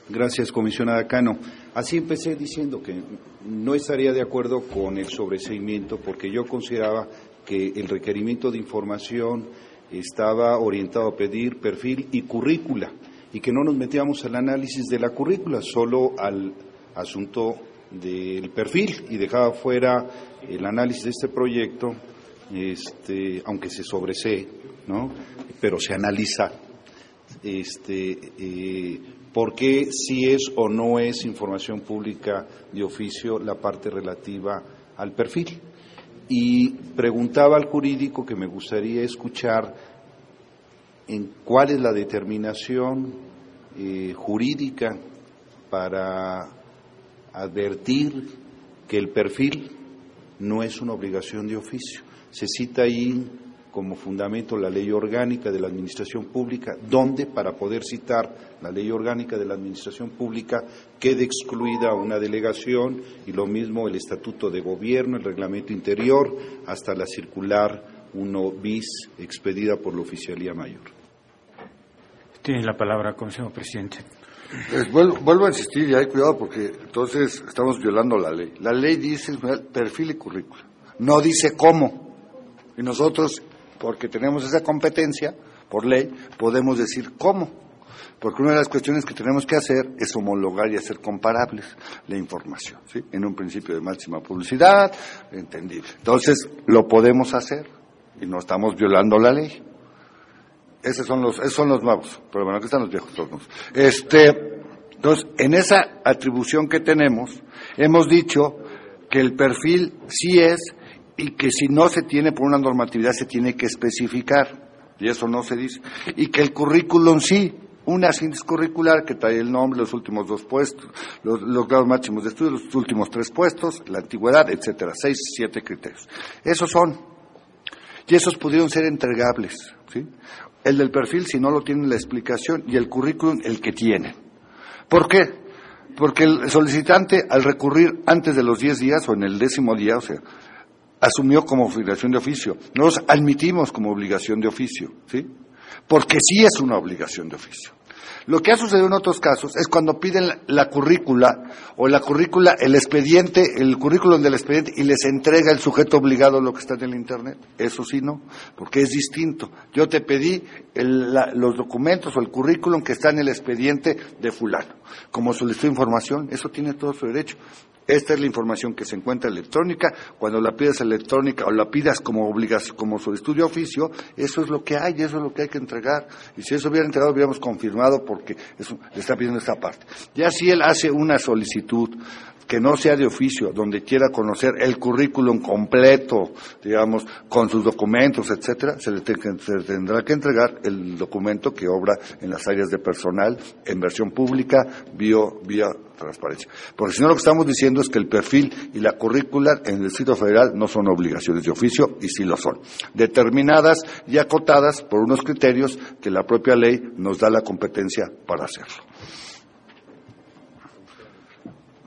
Gracias, comisionada Cano. Así empecé diciendo que no estaría de acuerdo con el sobreseimiento porque yo consideraba que el requerimiento de información estaba orientado a pedir perfil y currícula y que no nos metíamos al análisis de la currícula, solo al asunto del perfil y dejaba fuera el análisis de este proyecto, este, aunque se sobresee, ¿no? pero se analiza este, eh, por qué si es o no es información pública de oficio la parte relativa al perfil. Y preguntaba al jurídico que me gustaría escuchar en cuál es la determinación eh, jurídica para advertir que el perfil no es una obligación de oficio. Se cita ahí como fundamento la ley orgánica de la Administración Pública, donde para poder citar la ley orgánica de la Administración Pública quede excluida una delegación y lo mismo el Estatuto de Gobierno, el Reglamento Interior, hasta la circular 1 bis expedida por la Oficialía Mayor. Tiene la palabra, señor Presidente. Pues vuelvo, vuelvo, a insistir y hay cuidado porque entonces estamos violando la ley. La ley dice perfil y currícula, no dice cómo. Y nosotros porque tenemos esa competencia, por ley, podemos decir cómo. Porque una de las cuestiones que tenemos que hacer es homologar y hacer comparables la información, ¿sí? En un principio de máxima publicidad, entendible. Entonces, lo podemos hacer y no estamos violando la ley. Esos son los, esos son los nuevos, pero bueno, aquí están los viejos todos. Este, entonces, en esa atribución que tenemos, hemos dicho que el perfil sí es y que si no se tiene por una normatividad se tiene que especificar, y eso no se dice, y que el currículum sí, una síntesis curricular que trae el nombre, los últimos dos puestos, los, grados máximos de estudio, los últimos tres puestos, la antigüedad, etcétera, seis, siete criterios. Esos son. Y esos pudieron ser entregables, ¿sí? El del perfil, si no lo tiene la explicación, y el currículum, el que tiene. ¿Por qué? Porque el solicitante, al recurrir antes de los diez días o en el décimo día, o sea, asumió como obligación de oficio. Nos admitimos como obligación de oficio, ¿sí? Porque sí es una obligación de oficio. Lo que ha sucedido en otros casos es cuando piden la, currícula o la currícula, el expediente, el currículum del expediente y les entrega el sujeto obligado lo que está en el Internet. Eso sí no, porque es distinto. Yo te pedí los documentos o el currículum que está en el expediente de fulano. Como solicitó información, eso tiene todo su derecho. Esta es la información que se encuentra electrónica. Cuando la pidas electrónica o la pidas como obligas, como solicitud de oficio, eso es lo que hay, eso es lo que hay que entregar. Y si eso hubiera entregado, hubiéramos confirmado porque eso, le está pidiendo esta parte. Ya si él hace una solicitud que no sea de oficio, donde quiera conocer el currículum completo, digamos, con sus documentos, etcétera, se le tendrá que entregar el documento que obra en las áreas de personal, en versión pública, vía transparencia. Porque si no, lo que estamos diciendo es que el perfil y la currícula en el Distrito Federal no son obligaciones de oficio, y sí lo son. Determinadas y acotadas por unos criterios que la propia ley nos da la competencia para hacerlo.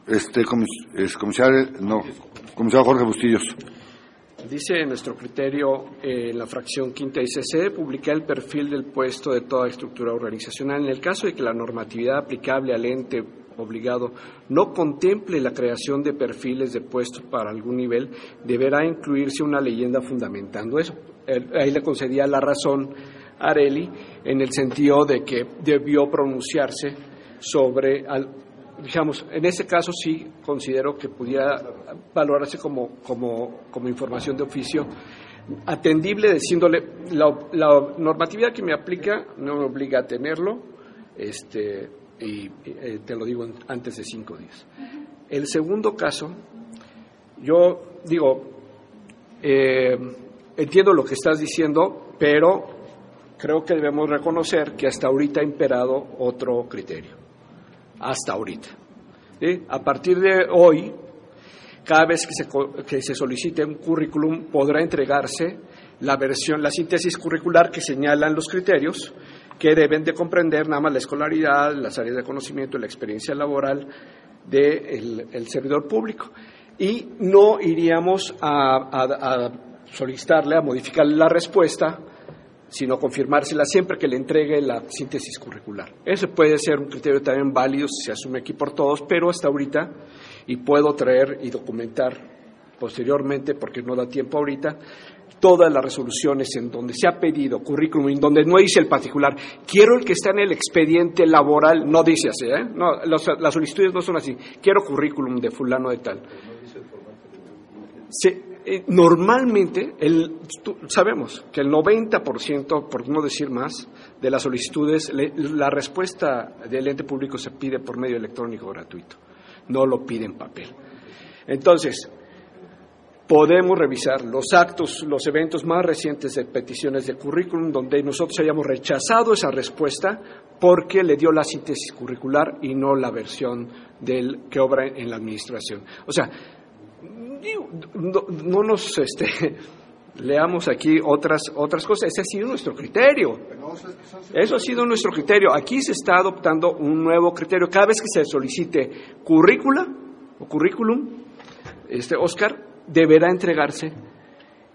Este, comisario, no, comisario Jorge Bustillos. Dice nuestro criterio en la fracción quinta y CC, publicar el perfil del puesto de toda estructura organizacional. En el caso de que la normatividad aplicable al ente obligado no contemple la creación de perfiles de puestos para algún nivel, deberá incluirse una leyenda fundamentando eso. Ahí le concedía la razón a Areli en el sentido de que debió pronunciarse sobre digamos, en ese caso sí considero que pudiera valorarse como, como, información de oficio atendible, diciéndole, la, la, normatividad que me aplica no me obliga a tenerlo, este, y eh, te lo digo antes de cinco días. El segundo caso, yo digo, eh, entiendo lo que estás diciendo, pero creo que debemos reconocer que hasta ahorita ha imperado otro criterio hasta ahorita. A partir de hoy, cada vez que se, que se solicite un currículum, podrá entregarse la versión, la síntesis curricular que señalan los criterios que deben de comprender nada más la escolaridad, las áreas de conocimiento, la experiencia laboral del el servidor público. Y no iríamos a, a solicitarle, a modificar la respuesta sino confirmársela siempre que le entregue la síntesis curricular. Eso puede ser un criterio también válido si se asume aquí por todos, pero hasta ahorita, y puedo traer y documentar posteriormente, porque no da tiempo ahorita, todas las resoluciones en donde se ha pedido currículum, en donde no dice el particular, quiero el que está en el expediente laboral, no dice así, ¿eh? no, las solicitudes no son así, quiero currículum de fulano de tal. Se, eh, normalmente, el, sabemos que el 90%, por no decir más, de las solicitudes, la respuesta del ente público se pide por medio electrónico gratuito, no lo pide en papel. Entonces, podemos revisar los actos, los eventos más recientes de peticiones de currículum donde nosotros hayamos rechazado esa respuesta porque le dio la síntesis curricular y no la versión del que obra en la administración. O sea, no, nos este, leamos aquí otras otras cosas. Ese ha sido nuestro criterio. Eso ha sido nuestro criterio. Aquí se está adoptando un nuevo criterio. Cada vez que se solicite currícula o currículum, este Oscar deberá entregarse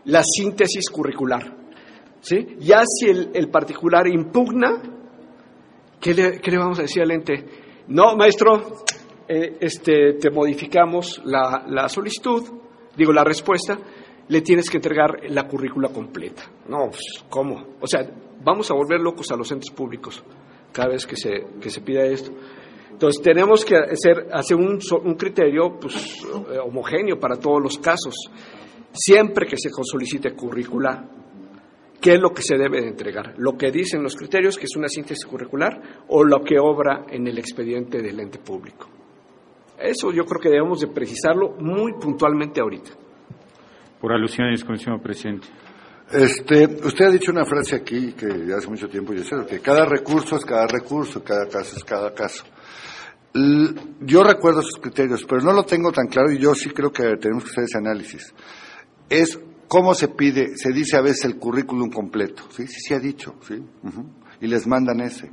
la síntesis curricular. ¿sí? Ya si el, particular impugna, ¿qué le, vamos a decir al ente? No, maestro, eh, este, te modificamos la, solicitud, digo, la respuesta, le tienes que entregar la currícula completa. No, pues, ¿cómo? O sea, vamos a volver locos a los entes públicos cada vez que se, que se pida esto. Entonces tenemos que hacer, hacer un, un criterio pues, eh, homogéneo para todos los casos. Siempre que se solicite currícula, ¿qué es lo que se debe de entregar? ¿Lo que dicen los criterios, que es una síntesis curricular, o lo que obra en el expediente del ente público? Eso yo creo que debemos de precisarlo muy puntualmente ahorita. Por alusiones, señor presidente. Este, usted ha dicho una frase aquí que hace mucho tiempo yo sé que cada recurso es cada recurso, cada caso es cada caso. Yo recuerdo esos criterios, pero no lo tengo tan claro y yo sí creo que tenemos que hacer ese análisis. Es cómo se pide, se dice a veces el currículum completo, sí, sí, sí ha dicho, sí, y les mandan ese.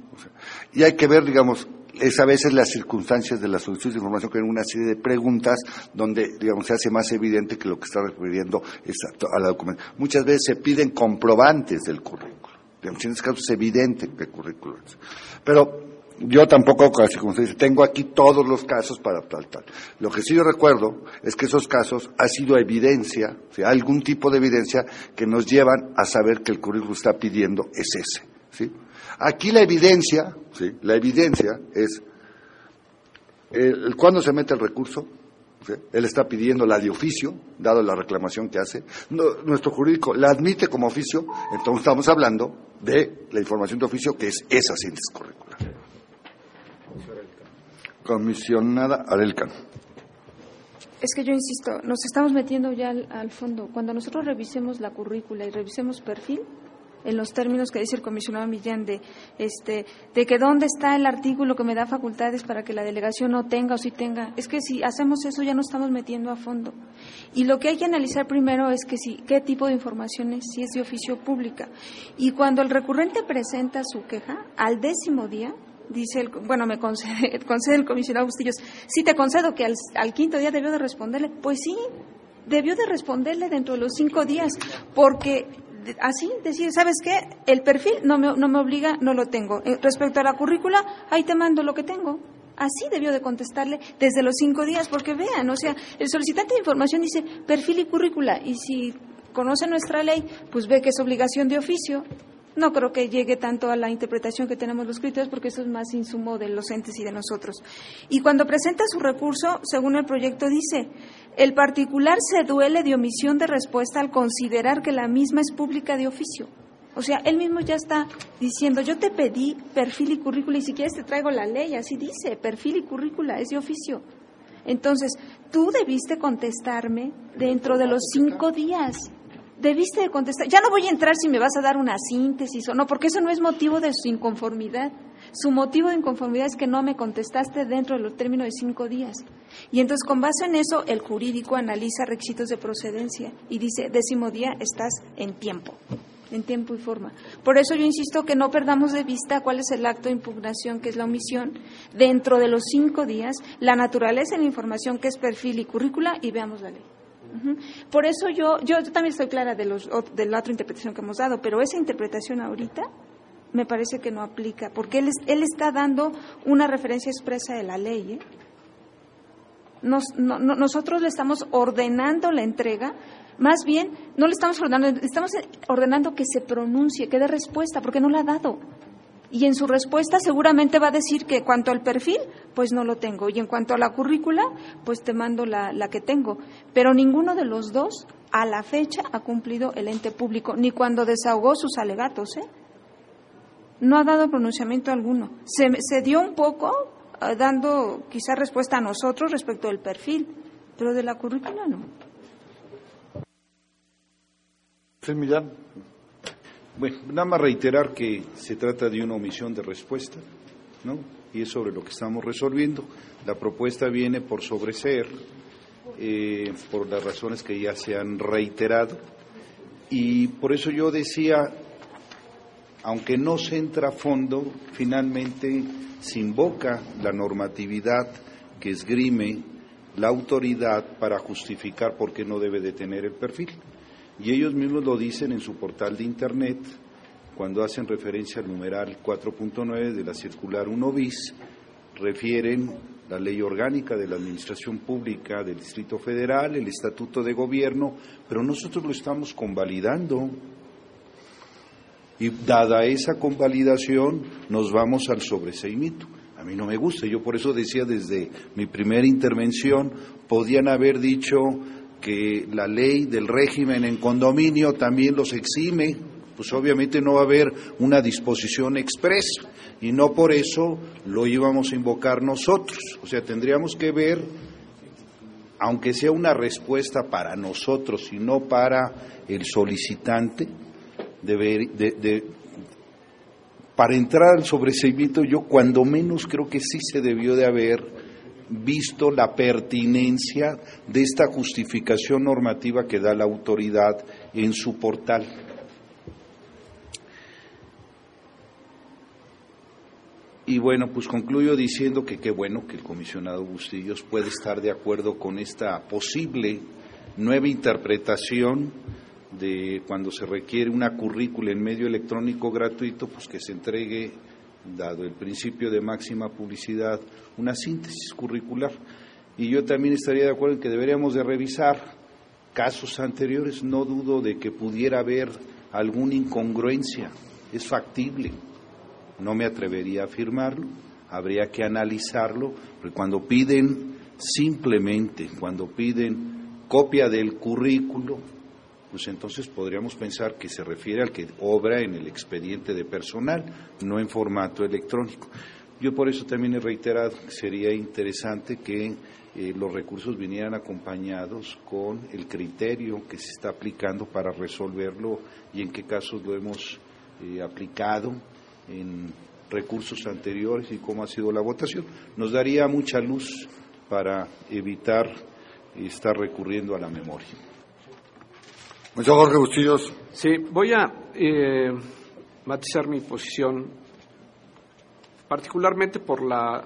y hay que ver, digamos, es a veces las circunstancias de la solicitud de información que hay una serie de preguntas donde, digamos, se hace más evidente que lo que está refiriendo es a, la documentación. Muchas veces se piden comprobantes del currículo. Digamos, en este caso es evidente que el currículo es. Pero yo tampoco, como se dice, tengo aquí todos los casos para tal, tal. Lo que sí yo recuerdo es que esos casos ha sido evidencia, algún tipo de evidencia que nos llevan a saber que el currículo está pidiendo es ese. Aquí la evidencia, ¿sí? la evidencia es el, cuando se mete el recurso, él está pidiendo la de oficio, dado la reclamación que hace. nuestro jurídico la admite como oficio, entonces estamos hablando de la información de oficio que es esa síntesis curricular. Comisionada Arelcan. Es que yo insisto, nos estamos metiendo ya al, fondo. Cuando nosotros revisemos la currícula y revisemos perfil, en los términos que dice el comisionado Millán de este de que dónde está el artículo que me da facultades para que la delegación no tenga o sí tenga. Es que si hacemos eso ya nos estamos metiendo a fondo. Y lo que hay que analizar primero es que si qué tipo de información es si es de oficio pública. Y cuando el recurrente presenta su queja al décimo día dice el, bueno, me concede, concede el comisionado Bustillos, sí te concedo que al, al, quinto día debió de responderle. Pues sí, debió de responderle dentro de los cinco días, porque así decir, ¿sabes qué? El perfil no me, no me obliga, no lo tengo. Eh, respecto a la currícula, ahí te mando lo que tengo. Así debió de contestarle desde los cinco días, porque vean, o sea, el solicitante de información dice perfil y currícula, y si conoce nuestra ley, pues ve que es obligación de oficio. No creo que llegue tanto a la interpretación que tenemos los criterios porque eso es más insumo de los entes y de nosotros. Y cuando presenta su recurso, según el proyecto dice, el particular se duele de omisión de respuesta al considerar que la misma es pública de oficio. O sea, él mismo ya está diciendo, yo te pedí perfil y currícula y si quieres te traigo la ley, así dice, perfil y currícula, es de oficio. Entonces, tú debiste contestarme dentro de los cinco días debiste de contestar. Ya no voy a entrar si me vas a dar una síntesis o no, porque eso no es motivo de inconformidad. Su motivo de inconformidad es que no me contestaste dentro de los términos de cinco días. Y entonces, con base en eso, el jurídico analiza requisitos de procedencia y dice, décimo día, estás en tiempo, en tiempo y forma. Por eso yo insisto que no perdamos de vista cuál es el acto de impugnación, que es la omisión, dentro de los cinco días, la naturaleza de la información, que es perfil y currícula, y veamos la ley. Por eso yo, yo también estoy clara de, los, de la otra interpretación que hemos dado, pero esa interpretación ahorita me parece que no aplica, porque él, él está dando una referencia expresa de la ley. ¿eh? nosotros le estamos ordenando la entrega, más bien no le estamos ordenando, estamos ordenando que se pronuncie, que dé respuesta, porque no la ha dado. Y en su respuesta seguramente va a decir que cuanto al perfil, pues no lo tengo. Y en cuanto a la currícula, pues te mando la, la que tengo. Pero ninguno de los dos a la fecha ha cumplido el ente público, ni cuando desahogó sus alegatos. ¿eh? No ha dado pronunciamiento alguno. Se, se dio un poco eh, dando quizá respuesta a nosotros respecto del perfil, pero de la currícula no. Millán. Bueno, nada más reiterar que se trata de una omisión de respuesta, ¿no? Y es sobre lo que estamos resolviendo. La propuesta viene por sobreseer, eh, por las razones que ya se han reiterado. Y por eso yo decía, aunque no se entra a fondo, finalmente se invoca la normatividad que esgrime la autoridad para justificar por qué no debe de tener el perfil. Y ellos mismos lo dicen en su portal de Internet cuando hacen referencia al numeral 4.9 de la circular 1 bis, refieren la ley orgánica de la Administración Pública del Distrito Federal, el Estatuto de Gobierno, pero nosotros lo estamos convalidando. Y dada esa convalidación, nos vamos al sobreseimiento. A mí no me gusta, yo por eso decía desde mi primera intervención, podían haber dicho que la ley del régimen en condominio también los exime, pues obviamente no va a haber una disposición expresa y no por eso lo íbamos a invocar nosotros. O sea, tendríamos que ver, aunque sea una respuesta para nosotros y no para el solicitante, para entrar al sobreseimiento yo cuando menos creo que sí se debió de haber visto la pertinencia de esta justificación normativa que da la autoridad en su portal. Y bueno, pues concluyo diciendo que qué bueno que el comisionado Bustillos puede estar de acuerdo con esta posible nueva interpretación de cuando se requiere una currícula en medio electrónico gratuito, pues que se entregue, dado el principio de máxima publicidad, una síntesis curricular. Y yo también estaría de acuerdo en que deberíamos de revisar casos anteriores. No dudo de que pudiera haber alguna incongruencia. Es factible no me atrevería a afirmarlo, habría que analizarlo, porque cuando piden simplemente, cuando piden copia del currículo, pues entonces podríamos pensar que se refiere al que obra en el expediente de personal, no en formato electrónico. Yo por eso también he reiterado que sería interesante que eh, los recursos vinieran acompañados con el criterio que se está aplicando para resolverlo y en qué casos lo hemos eh, aplicado en recursos anteriores y cómo ha sido la votación. Nos daría mucha luz para evitar estar recurriendo a la memoria. Muchas Jorge Bustillos. Sí, voy a eh, matizar mi posición, particularmente por la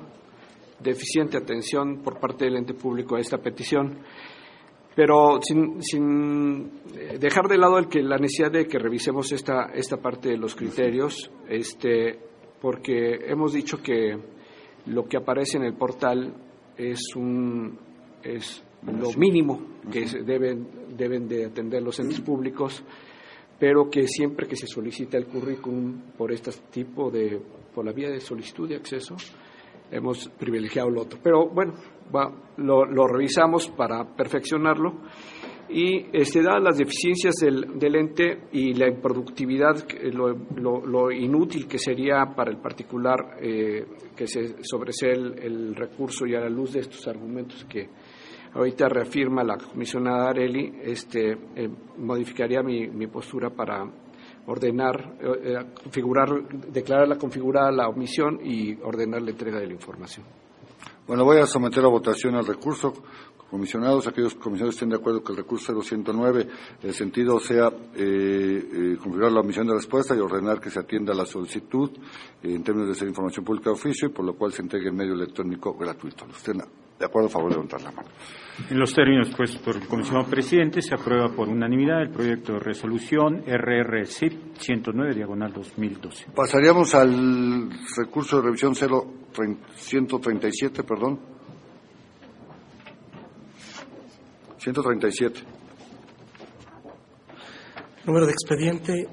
deficiente atención por parte del ente público a esta petición pero sin, sin, eh, dejar de lado el que la necesidad de que revisemos esta, esta parte de los criterios, este, porque hemos dicho que lo que aparece en el portal es un es lo mínimo que deben deben de atender los entes públicos, pero que siempre que se solicita el currículum por este tipo de por la vía de solicitud de acceso hemos privilegiado lo otro. Pero bueno, lo, revisamos para perfeccionarlo. Y este, dadas las deficiencias del, ente y la improductividad, lo, inútil que sería para el particular eh, que se sobresee el, recurso y a la luz de estos argumentos que ahorita reafirma la comisionada Areli, este, eh, modificaría mi, mi, postura para ordenar, eh, configurar, declarar la configurada la omisión y ordenar la entrega de la información. Bueno, voy a someter a votación el recurso. Comisionados, aquellos comisionados estén de acuerdo que el recurso 0109, el sentido sea eh, eh, configurar la omisión de respuesta y ordenar que se atienda la solicitud eh, en términos de ser información pública de oficio y por lo cual se entregue el medio electrónico gratuito. ¿Usted de acuerdo? A favor de levantar la mano. En los términos puestos por el comisionado presidente, se aprueba por unanimidad el proyecto de resolución RRCIP 109, diagonal 2012. Pasaríamos al recurso de revisión 137, perdón. 137. Número de expediente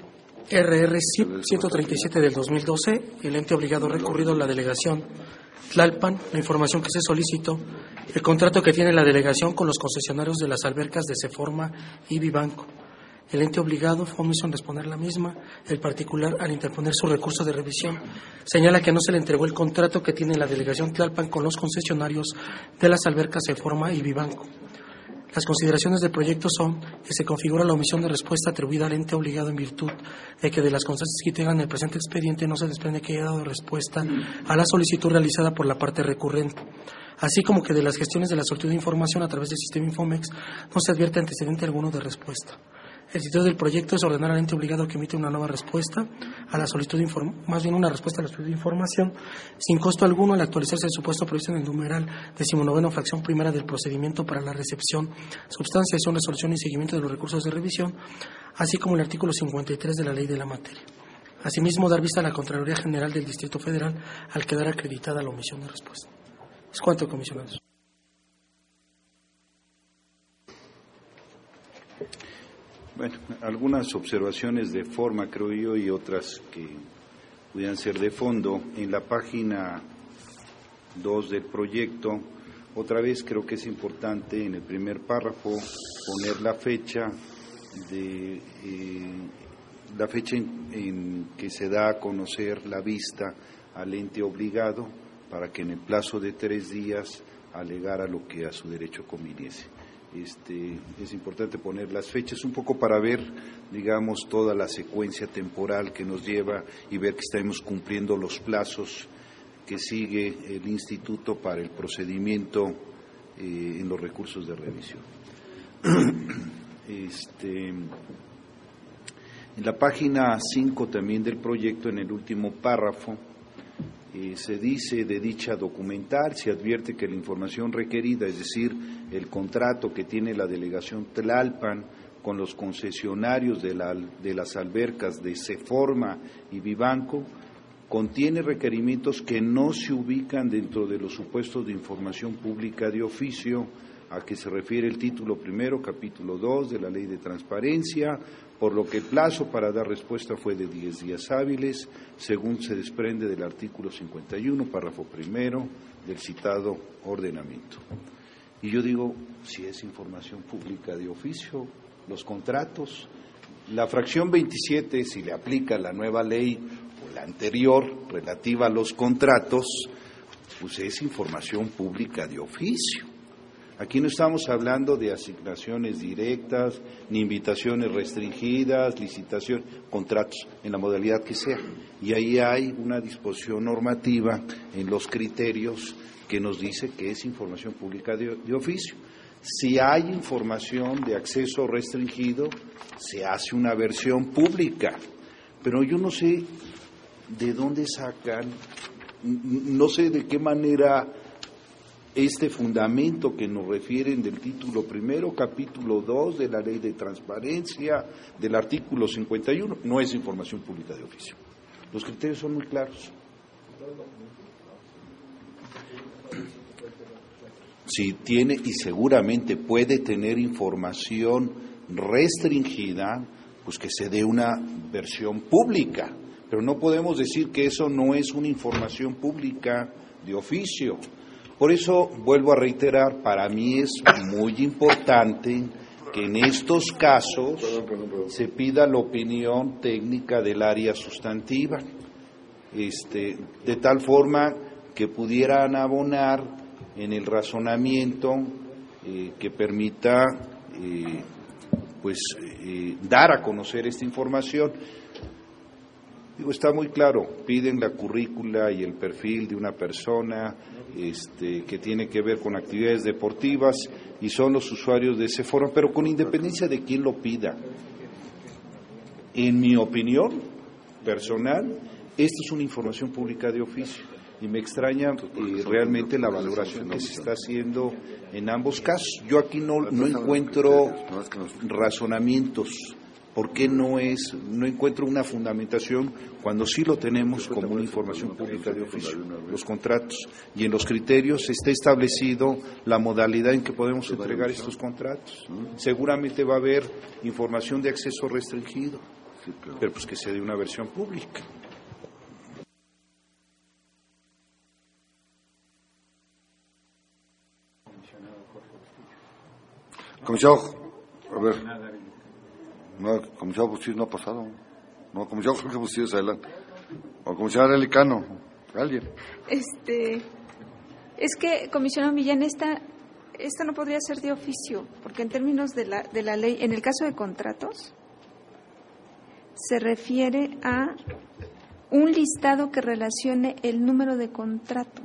RRCIP 137 del 2012. El ente obligado recurrido a la delegación Tlalpan, la información que se solicitó, el contrato que tiene la delegación con los concesionarios de las albercas de Seforma y Vivanco. El ente obligado fue omiso en responder la misma. El particular, al interponer su recurso de revisión, señala que no se le entregó el contrato que tiene la delegación Tlalpan con los concesionarios de las albercas Seforma y Vivanco. Las consideraciones del proyecto son que se configura la omisión de respuesta atribuida al ente obligado en virtud de que de las constancias que tengan el presente expediente no se desprende que haya dado respuesta a la solicitud realizada por la parte recurrente, así como que de las gestiones de la solicitud de información a través del sistema Infomex no se advierte antecedente alguno de respuesta. El sitio del proyecto es ordenar al ente obligado que emite una nueva respuesta a la solicitud de información, más bien una respuesta a la solicitud de información, sin costo alguno al actualizarse el supuesto previsto en el numeral decimonoveno fracción primera del procedimiento para la recepción, substanciación, resolución y seguimiento de los recursos de revisión, así como el artículo 53 de la ley de la materia. Asimismo, dar vista a la Contraloría General del Distrito Federal al quedar acreditada la omisión de respuesta. Es cuanto, comisionados. Bueno, algunas observaciones de forma, creo yo, y otras que pudieran ser de fondo. En la página 2 del proyecto, otra vez creo que es importante en el primer párrafo poner la fecha de eh, la fecha en, que se da a conocer la vista al ente obligado para que en el plazo de tres días alegara lo que a su derecho conviniese. Este, es importante poner las fechas un poco para ver, digamos, toda la secuencia temporal que nos lleva y ver que estamos cumpliendo los plazos que sigue el Instituto para el procedimiento eh, en los recursos de revisión. Este, en la página 5 también del proyecto, en el último párrafo, eh, se dice de dicha documental, se advierte que la información requerida, es decir, el contrato que tiene la delegación Tlalpan con los concesionarios de, las albercas de Ceforma y Vivanco, contiene requerimientos que no se ubican dentro de los supuestos de información pública de oficio a que se refiere el título primero, capítulo 2 de la Ley de Transparencia, por lo que el plazo para dar respuesta fue de 10 días hábiles, según se desprende del artículo 51, párrafo primero del citado ordenamiento. Y yo digo, si es información pública de oficio, los contratos, la fracción 27, si le aplica la nueva ley o la anterior relativa a los contratos, pues es información pública de oficio. Aquí no estamos hablando de asignaciones directas, ni invitaciones restringidas, licitación, contratos, en la modalidad que sea. Y ahí hay una disposición normativa en los criterios que nos dice que es información pública de, oficio. Si hay información de acceso restringido, se hace una versión pública. Pero yo no sé de dónde sacan, no sé de qué manera este fundamento que nos refieren del título primero, capítulo 2 de la ley de transparencia, del artículo 51, no es información pública de oficio. Los criterios son muy claros. Si tiene y seguramente puede tener información restringida, pues que se dé una versión pública. Pero no podemos decir que eso no es una información pública de oficio. Por eso vuelvo a reiterar, para mí es muy importante que en estos casos se pida la opinión técnica del área sustantiva, este, de tal forma que pudieran abonar en el razonamiento eh, que permita eh, pues eh, dar a conocer esta información. Digo, está muy claro, piden la currícula y el perfil de una persona este, que tiene que ver con actividades deportivas y son los usuarios de ese foro, pero con independencia de quién lo pida. En mi opinión personal, esta es una información pública de oficio y me extraña eh, realmente la valoración que se está haciendo en ambos casos. Yo aquí no, no encuentro razonamientos. ¿Por qué no es, no encuentro una fundamentación cuando sí lo tenemos como una información pública de oficio? Los contratos. Y en los criterios está establecido la modalidad en que podemos entregar estos contratos. Seguramente va a haber información de acceso restringido, pero pues que sea de una versión pública. Comisionado, a ver. No, comisionado Bustillo no ha pasado. No, comisionado Jorge Bustillo es adelante. O comisionado Elicano. Alguien. Este, es que, comisionado Millán, esta, esto no podría ser de oficio, porque en términos de la, de la ley, en el caso de contratos, se refiere a un listado que relacione el número de contrato,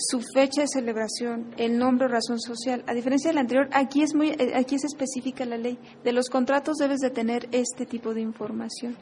su fecha de celebración, el nombre o razón social. A diferencia del anterior, aquí es muy, eh, aquí es específica la ley. De los contratos debes de tener este tipo de información.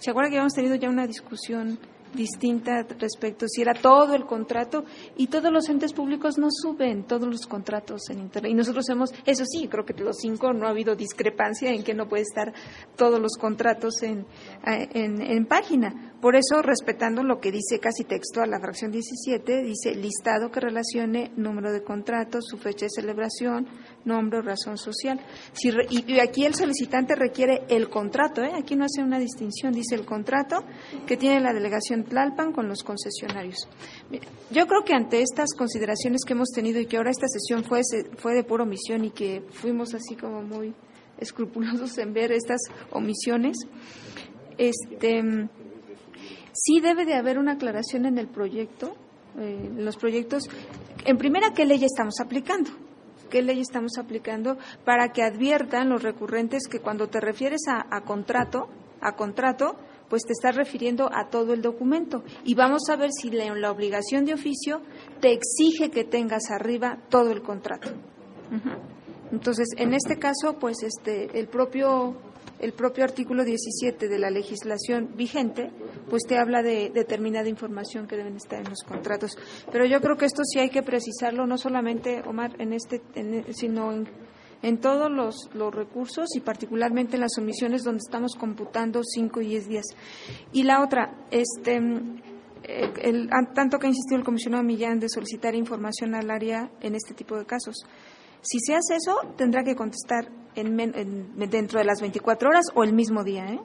¿Se acuerda que habíamos tenido ya una discusión distinta respecto si era todo el contrato y todos los entes públicos no suben todos los contratos en internet. Y nosotros hemos eso sí creo que los cinco no ha habido discrepancia en que no puede estar todos los contratos en, en, en página. Por eso respetando lo que dice casi texto a la fracción 17 dice listado que relacione número de contratos su fecha de celebración nombre o razón social si y, aquí el solicitante requiere el contrato ¿eh? aquí no hace una distinción dice el contrato que tiene la delegación Tlalpan con los concesionarios. Yo creo que ante estas consideraciones que hemos tenido y que ahora esta sesión fue, fue de pura omisión y que fuimos así como muy escrupulosos en ver estas omisiones, este, sí debe de haber una aclaración en el proyecto, eh, los proyectos. En primera, ¿qué ley estamos aplicando? Qué ley estamos aplicando para que adviertan los recurrentes que cuando te refieres a, contrato, a contrato, pues te estás refiriendo a todo el documento. Y vamos a ver si la obligación de oficio te exige que tengas arriba todo el contrato. Entonces, en este caso, pues este, el propio el propio artículo 17 de la legislación vigente, pues te habla de determinada información que deben estar en los contratos. Pero yo creo que esto sí hay que precisarlo, no solamente, Omar, en este, sino en, en todos los, recursos y particularmente en las omisiones donde estamos computando 5 y 10 días. Y la otra, este, eh, el, tanto que ha insistido el comisionado Millán de solicitar información al área en este tipo de casos. Si se hace eso, tendrá que contestar en, dentro de las 24 horas o el mismo día, ¿eh?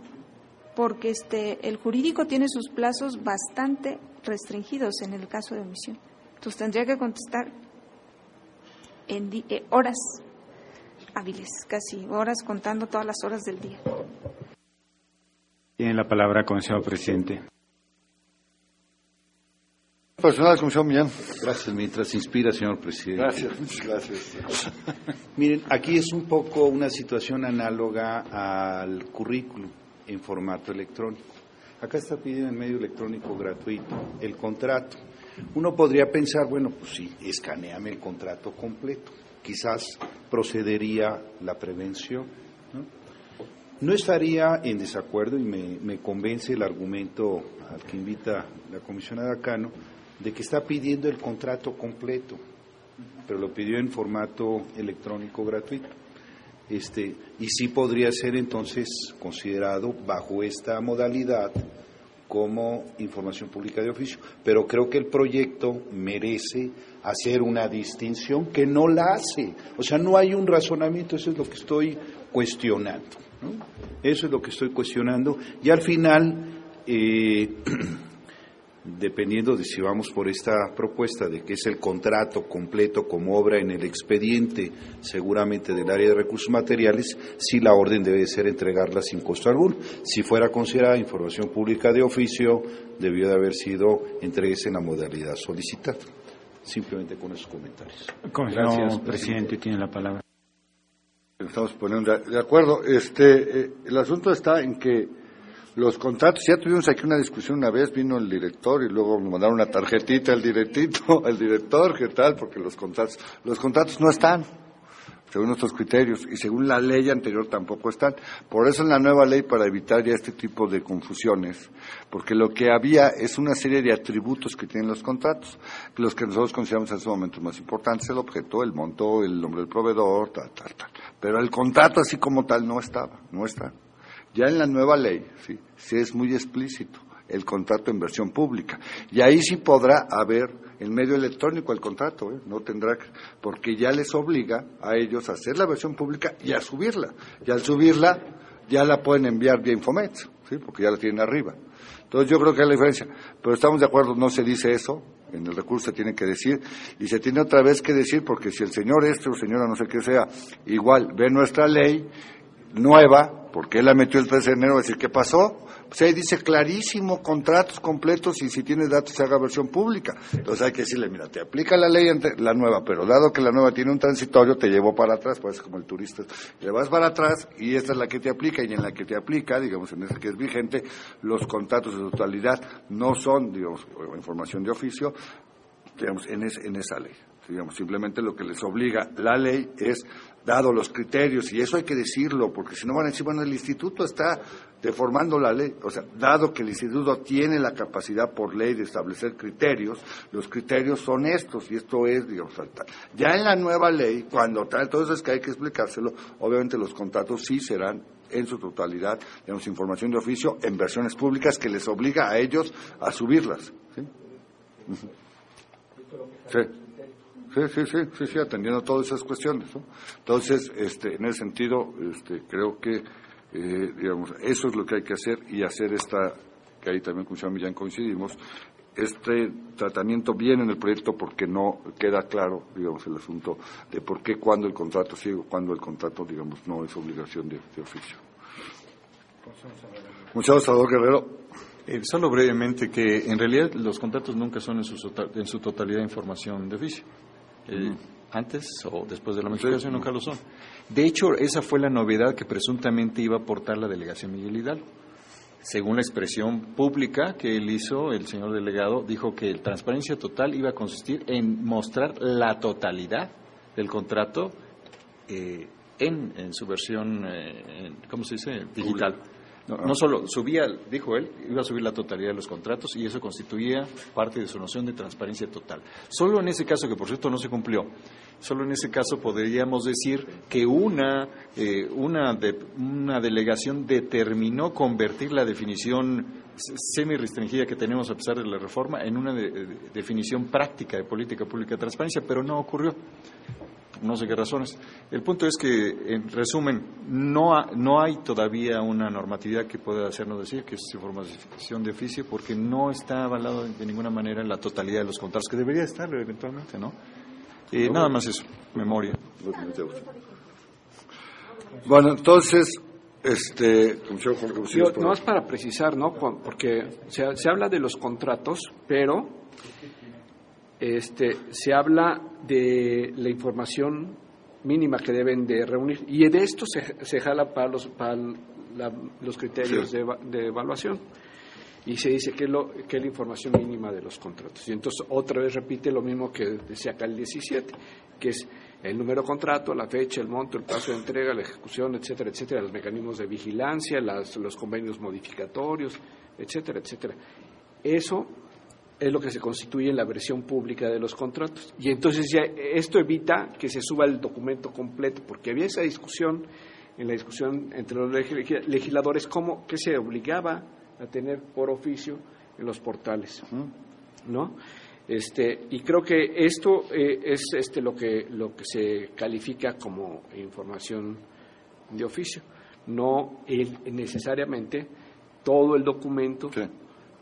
porque este, el jurídico tiene sus plazos bastante restringidos en el caso de omisión. Entonces tendría que contestar en eh, horas hábiles, casi horas contando todas las horas del día. Tiene la palabra, Consejo Presidente. Personal de Comisión Millán. Gracias, mientras inspira, señor presidente. Gracias, muchas gracias. Miren, aquí es un poco una situación análoga al currículum en formato electrónico. Acá está pidiendo en medio electrónico gratuito el contrato. Uno podría pensar, bueno, pues sí, escaneame el contrato completo quizás procedería la prevención. ¿no? estaría en desacuerdo y me, convence el argumento al que invita la comisionada Cano de que está pidiendo el contrato completo, pero lo pidió en formato electrónico gratuito. Este, y sí podría ser entonces considerado bajo esta modalidad como información pública de oficio. Pero creo que el proyecto merece hacer una distinción que no la hace. O sea, no hay un razonamiento, eso es lo que estoy cuestionando. Eso es lo que estoy cuestionando. Y al final, eh, dependiendo de si vamos por esta propuesta de que es el contrato completo como obra en el expediente, seguramente del área de recursos materiales, si la orden debe ser entregarla sin costo alguno. Si fuera considerada información pública de oficio, debió de haber sido entregues en la modalidad solicitada. Simplemente con esos comentarios. Gracias, presidente, tiene la palabra. Estamos poniendo de acuerdo. Este, eh, el asunto está en que los contratos, ya tuvimos aquí una discusión una vez, vino el director y luego me mandaron una tarjetita al directito, al director, ¿qué tal? Porque los contratos, los contratos no están, según nuestros criterios, y según la ley anterior tampoco están. Por eso en la nueva ley, para evitar ya este tipo de confusiones, porque lo que había es una serie de atributos que tienen los contratos, los que nosotros consideramos en ese momento más importantes, el objeto, el monto, el nombre del proveedor, tal, tal, tal. Pero el contrato así como tal no estaba, no está. Ya en la nueva ley, sí, sí es muy explícito el contrato en versión pública. Y ahí sí podrá haber el medio electrónico el contrato, ¿eh? no tendrá, porque ya les obliga a ellos a hacer la versión pública y a subirla. Y al subirla ya la pueden enviar vía Infomet, ¿sí? porque ya la tienen arriba. Entonces yo creo que hay la diferencia. Pero estamos de acuerdo, no se dice eso, en el recurso se tiene que decir, y se tiene otra vez que decir, porque si el señor este o señora no sé qué sea, igual ve nuestra ley nueva, porque él la metió el 13 de enero, a decir, ¿qué pasó? Pues ahí dice clarísimo, contratos completos y si tienes datos se haga versión pública. Entonces hay que decirle, mira, te aplica la ley, la nueva, pero dado que la nueva tiene un transitorio, te llevo para atrás, pues como el turista, le vas para atrás y esta es la que te aplica y en la que te aplica, digamos, en esa que es vigente, los contratos de totalidad no son, digamos, información de oficio, digamos, en, en esa ley. Digamos, simplemente lo que les obliga la ley es, dado los criterios, y eso hay que decirlo, porque si no van a decir, bueno, el instituto está deformando la ley, o sea, dado que el instituto tiene la capacidad por ley de establecer criterios, los criterios son estos, y esto es, digamos, ya en la nueva ley, cuando tal, todo eso es que hay que explicárselo, obviamente los contratos sí serán en su totalidad, digamos, información de oficio en versiones públicas que les obliga a ellos a subirlas. ¿sí? Sí. Sí, sí, sí, sí, atendiendo todas esas cuestiones. Entonces, este, en ese sentido, este, creo que, eh, digamos, eso es lo que hay que hacer y hacer esta, que ahí también con Millán coincidimos, este tratamiento viene en el proyecto porque no queda claro, digamos, el asunto de por qué cuando el contrato sigue, cuando el contrato, digamos, no es obligación de, oficio. Muchas gracias, Salvador Guerrero. Eh, solo brevemente que en realidad los contratos nunca son en su, en su totalidad información de oficio. Eh, antes o después de la modificación nunca lo son. De hecho, esa fue la novedad que presuntamente iba a aportar la delegación Miguel Hidalgo. Según la expresión pública que él hizo, el señor delegado dijo que el transparencia total iba a consistir en mostrar la totalidad del contrato eh, en, su versión, eh, ¿cómo se dice?, digital. No, solo subía, dijo él, iba a subir la totalidad de los contratos y eso constituía parte de su noción de transparencia total. Solo en ese caso, que por cierto no se cumplió, solo en ese caso podríamos decir que una, eh, una, una delegación determinó convertir la definición semi-restringida que tenemos a pesar de la reforma en una definición práctica de política pública de transparencia, pero no ocurrió no sé qué razones. El punto es que, en resumen, no, no hay todavía una normatividad que pueda hacernos decir que es información de oficio porque no está avalado de ninguna manera en la totalidad de los contratos, que debería estarlo eventualmente, ¿no? Eh, nada más eso, memoria. Bueno, entonces, este, no es para precisar, ¿no? Porque se, se habla de los contratos, pero este, se habla de la información mínima que deben de reunir y de esto se, se jala para los, para los criterios de, de, evaluación y se dice que, lo, que es la información mínima de los contratos. Y entonces otra vez repite lo mismo que decía acá el 17, que es el número de contrato, la fecha, el monto, el plazo de entrega, la ejecución, etcétera, etcétera, los mecanismos de vigilancia, las, los convenios modificatorios, etcétera, etcétera. Eso es lo que se constituye en la versión pública de los contratos. Y entonces ya esto evita que se suba el documento completo, porque había esa discusión en la discusión entre los legisladores cómo que se obligaba a tener por oficio en los portales, ¿no? Este, y creo que esto eh, es este lo que lo que se califica como información de oficio, no el, necesariamente todo el documento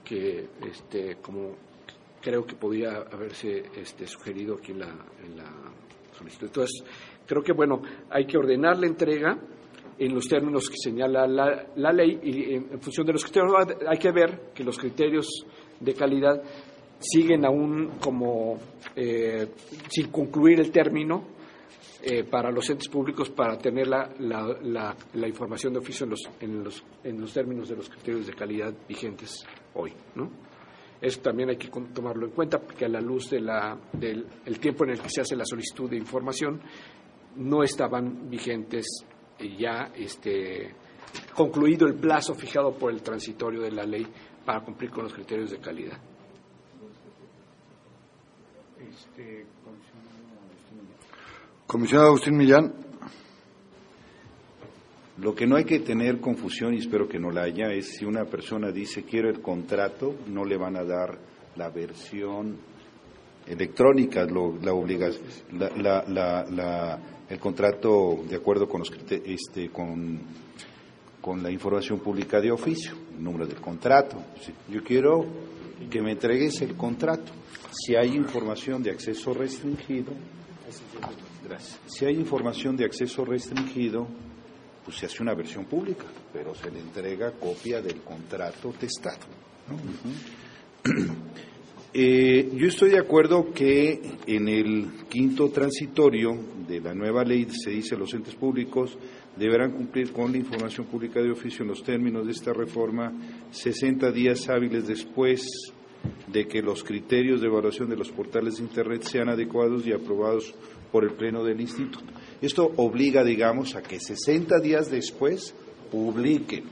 que este, como creo que podía haberse este, sugerido aquí en la, solicitud. Entonces, creo que bueno, hay que ordenar la entrega en los términos que señala la, la ley y en, función de los criterios hay que ver que los criterios de calidad siguen aún como eh, sin concluir el término eh, para los entes públicos para tener la, la, información de oficio en los, en, los, en los términos de los criterios de calidad vigentes hoy. ¿no? Eso también hay que tomarlo en cuenta porque a la luz del el tiempo en el que se hace la solicitud de información no estaban vigentes ya este, concluido el plazo fijado por el transitorio de la ley para cumplir con los criterios de calidad. Este, Comisionado Agustín Millán. Lo que no hay que tener confusión, y espero que no la haya, es si una persona dice quiero el contrato, no le van a dar la versión electrónica, la obligación, el contrato de acuerdo con, los, este, con, con la información pública de oficio, el número del contrato. Yo quiero que me entregues el contrato. Si hay información de acceso restringido, si hay información de acceso restringido, pues se hace una versión pública, pero se le entrega copia del contrato testado. Eh, yo estoy de acuerdo que en el quinto transitorio de la nueva ley se dice los entes públicos deberán cumplir con la información pública de oficio en los términos de esta reforma 60 días hábiles después de que los criterios de evaluación de los portales de Internet sean adecuados y aprobados por el Pleno del Instituto. Esto obliga, digamos, a que 60 días después publiquen.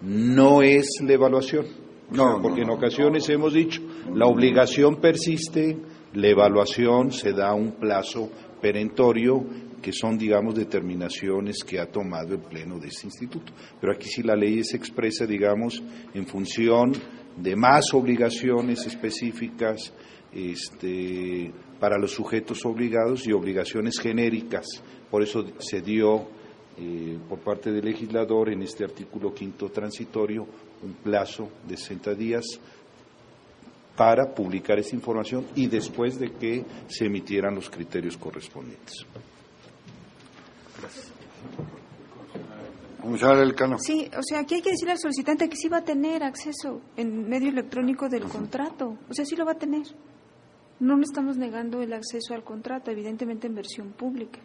No es la evaluación. No, porque en ocasiones hemos dicho, la obligación persiste, la evaluación se da un plazo perentorio que son, digamos, determinaciones que ha tomado el Pleno de este instituto. Pero aquí sí la ley se expresa, digamos, en función de más obligaciones específicas este, para los sujetos obligados y obligaciones genéricas. Por eso se dio eh, por parte del legislador en este artículo quinto transitorio un plazo de 60 días para publicar esa información y después de que se emitieran los criterios correspondientes. Sí, o sea, aquí hay que decirle al solicitante que sí va a tener acceso en medio electrónico del contrato. O sea, sí lo va a tener. No le estamos negando el acceso al contrato, evidentemente en versión pública.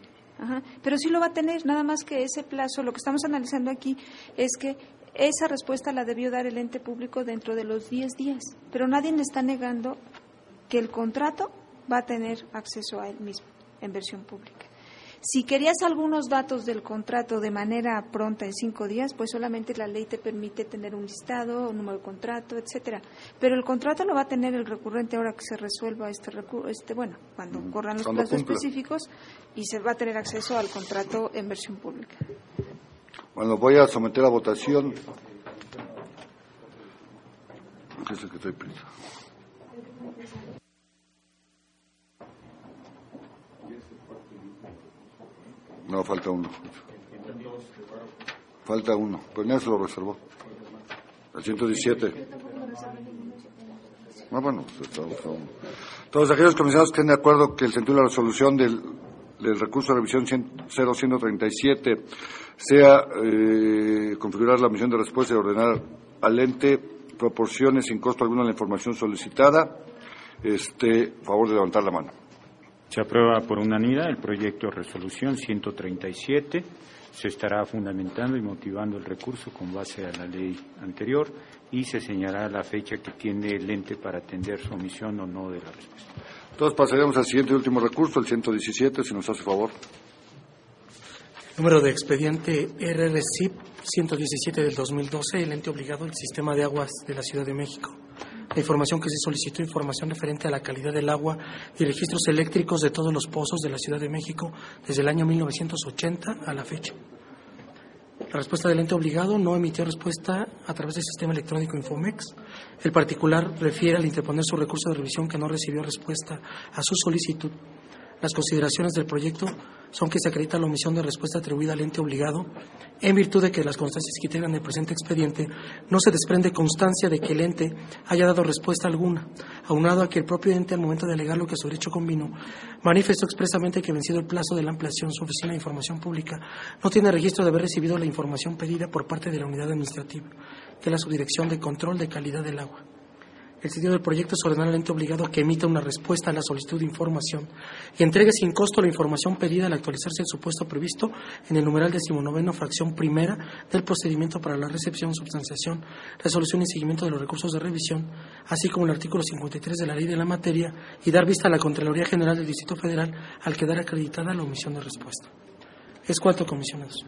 Pero sí lo va a tener, nada más que ese plazo, lo que estamos analizando aquí es que esa respuesta la debió dar el ente público dentro de los 10 días. Pero nadie le está negando que el contrato va a tener acceso a él mismo en versión pública. Si querías algunos datos del contrato de manera pronta en cinco días, pues solamente la ley te permite tener un listado, un número de contrato, etcétera. Pero el contrato lo va a tener el recurrente ahora que se resuelva este, este bueno, cuando mm, corran los plazos específicos y se va a tener acceso al contrato en versión pública. Bueno, voy a someter a votación. ¿Qué es que estoy No, falta uno. Falta uno, ya se lo reservó. El 117. Ah, bueno, pues, todos aquellos comisionados que estén de acuerdo que el sentido de la resolución del, del recurso de revisión 0137 sea eh, configurar la misión de respuesta y ordenar al ente proporciones sin costo alguno la información solicitada, este, favor de levantar la mano. Se aprueba por unanimidad el proyecto de resolución 137. Se estará fundamentando y motivando el recurso con base a la ley anterior y se señalará la fecha que tiene el ente para atender su omisión o no de la respuesta. Entonces pasaremos al siguiente y último recurso, el 117, si nos hace favor. Número de expediente RRCIP 117 del 2012, el ente obligado del Sistema de Aguas de la Ciudad de México. La información que se solicitó, información referente a la calidad del agua y registros eléctricos de todos los pozos de la Ciudad de México desde el año 1980 a la fecha. La respuesta del ente obligado no emitió respuesta a través del sistema electrónico Infomex. El particular refiere al interponer su recurso de revisión que no recibió respuesta a su solicitud. Las consideraciones del proyecto son que se acredita la omisión de respuesta atribuida al ente obligado, en virtud de que las constancias que integran el presente expediente no se desprende constancia de que el ente haya dado respuesta alguna, aunado a que el propio ente, al momento de alegar lo que su derecho convino, manifestó expresamente que vencido el plazo de la ampliación su oficina de información pública no tiene registro de haber recibido la información pedida por parte de la unidad administrativa, que es la Subdirección de Control de Calidad del Agua. El sentido del proyecto es ordenar al ente obligado a que emita una respuesta a la solicitud de información y entregue sin costo la información pedida al actualizarse el supuesto previsto en el numeral decimonoveno, fracción primera del procedimiento para la recepción, substanciación, resolución y seguimiento de los recursos de revisión, así como el artículo 53 de la ley de la materia y dar vista a la Contraloría General del Distrito Federal al quedar acreditada la omisión de respuesta. Es cuatro comisionados.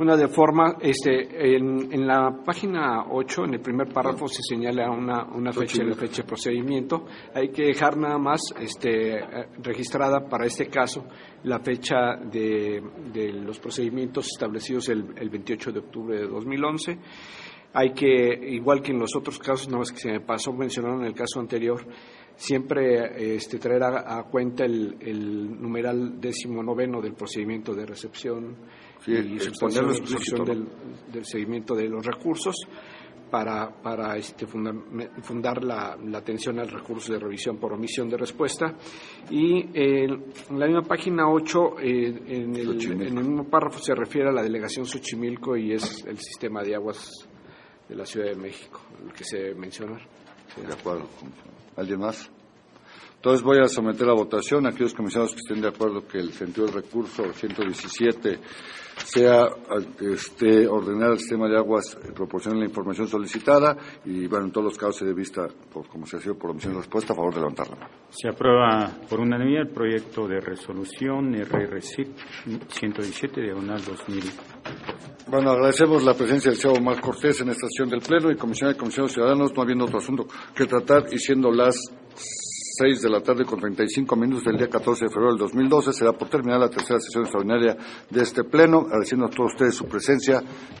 Una de forma, este, en, la página 8, en el primer párrafo, se señala una, una fecha, la fecha de procedimiento. Hay que dejar nada más este, registrada para este caso la fecha de, de los procedimientos establecidos el, el 28 de octubre de 2011 hay que, igual que en los otros casos, nada más que se me pasó mencionar en el caso anterior, siempre este, traer a, cuenta el, el, numeral décimo noveno del procedimiento de recepción y suspender del, del, seguimiento de los recursos para, para este, fundar la, atención al recurso de revisión por omisión de respuesta. Y en la misma página 8, en, el, en, el, mismo párrafo, se refiere a la delegación Xochimilco y es el sistema de aguas de la Ciudad de México, el que se menciona. de acuerdo. ¿Alguien más? Entonces voy a someter a votación a aquellos comisionados que estén de acuerdo que el sentido del recurso 117 sea este, ordenar al sistema de aguas eh, proporcionar la información solicitada y, bueno, en todos los casos se dé vista, por, como se ha sido por omisión de respuesta, a favor de levantar la mano. Se aprueba por unanimidad el proyecto de resolución RRCIP 117, diagonal 2000. Bueno, agradecemos la presencia del señor Omar Cortés en esta sesión del Pleno y Comisión de Comisiones Ciudadanos, no habiendo otro asunto que tratar y siendo las 6 de la tarde con 35 minutos del día 14 de febrero del 2012. Será por terminar la tercera sesión extraordinaria de este Pleno, agradeciendo a todos ustedes su presencia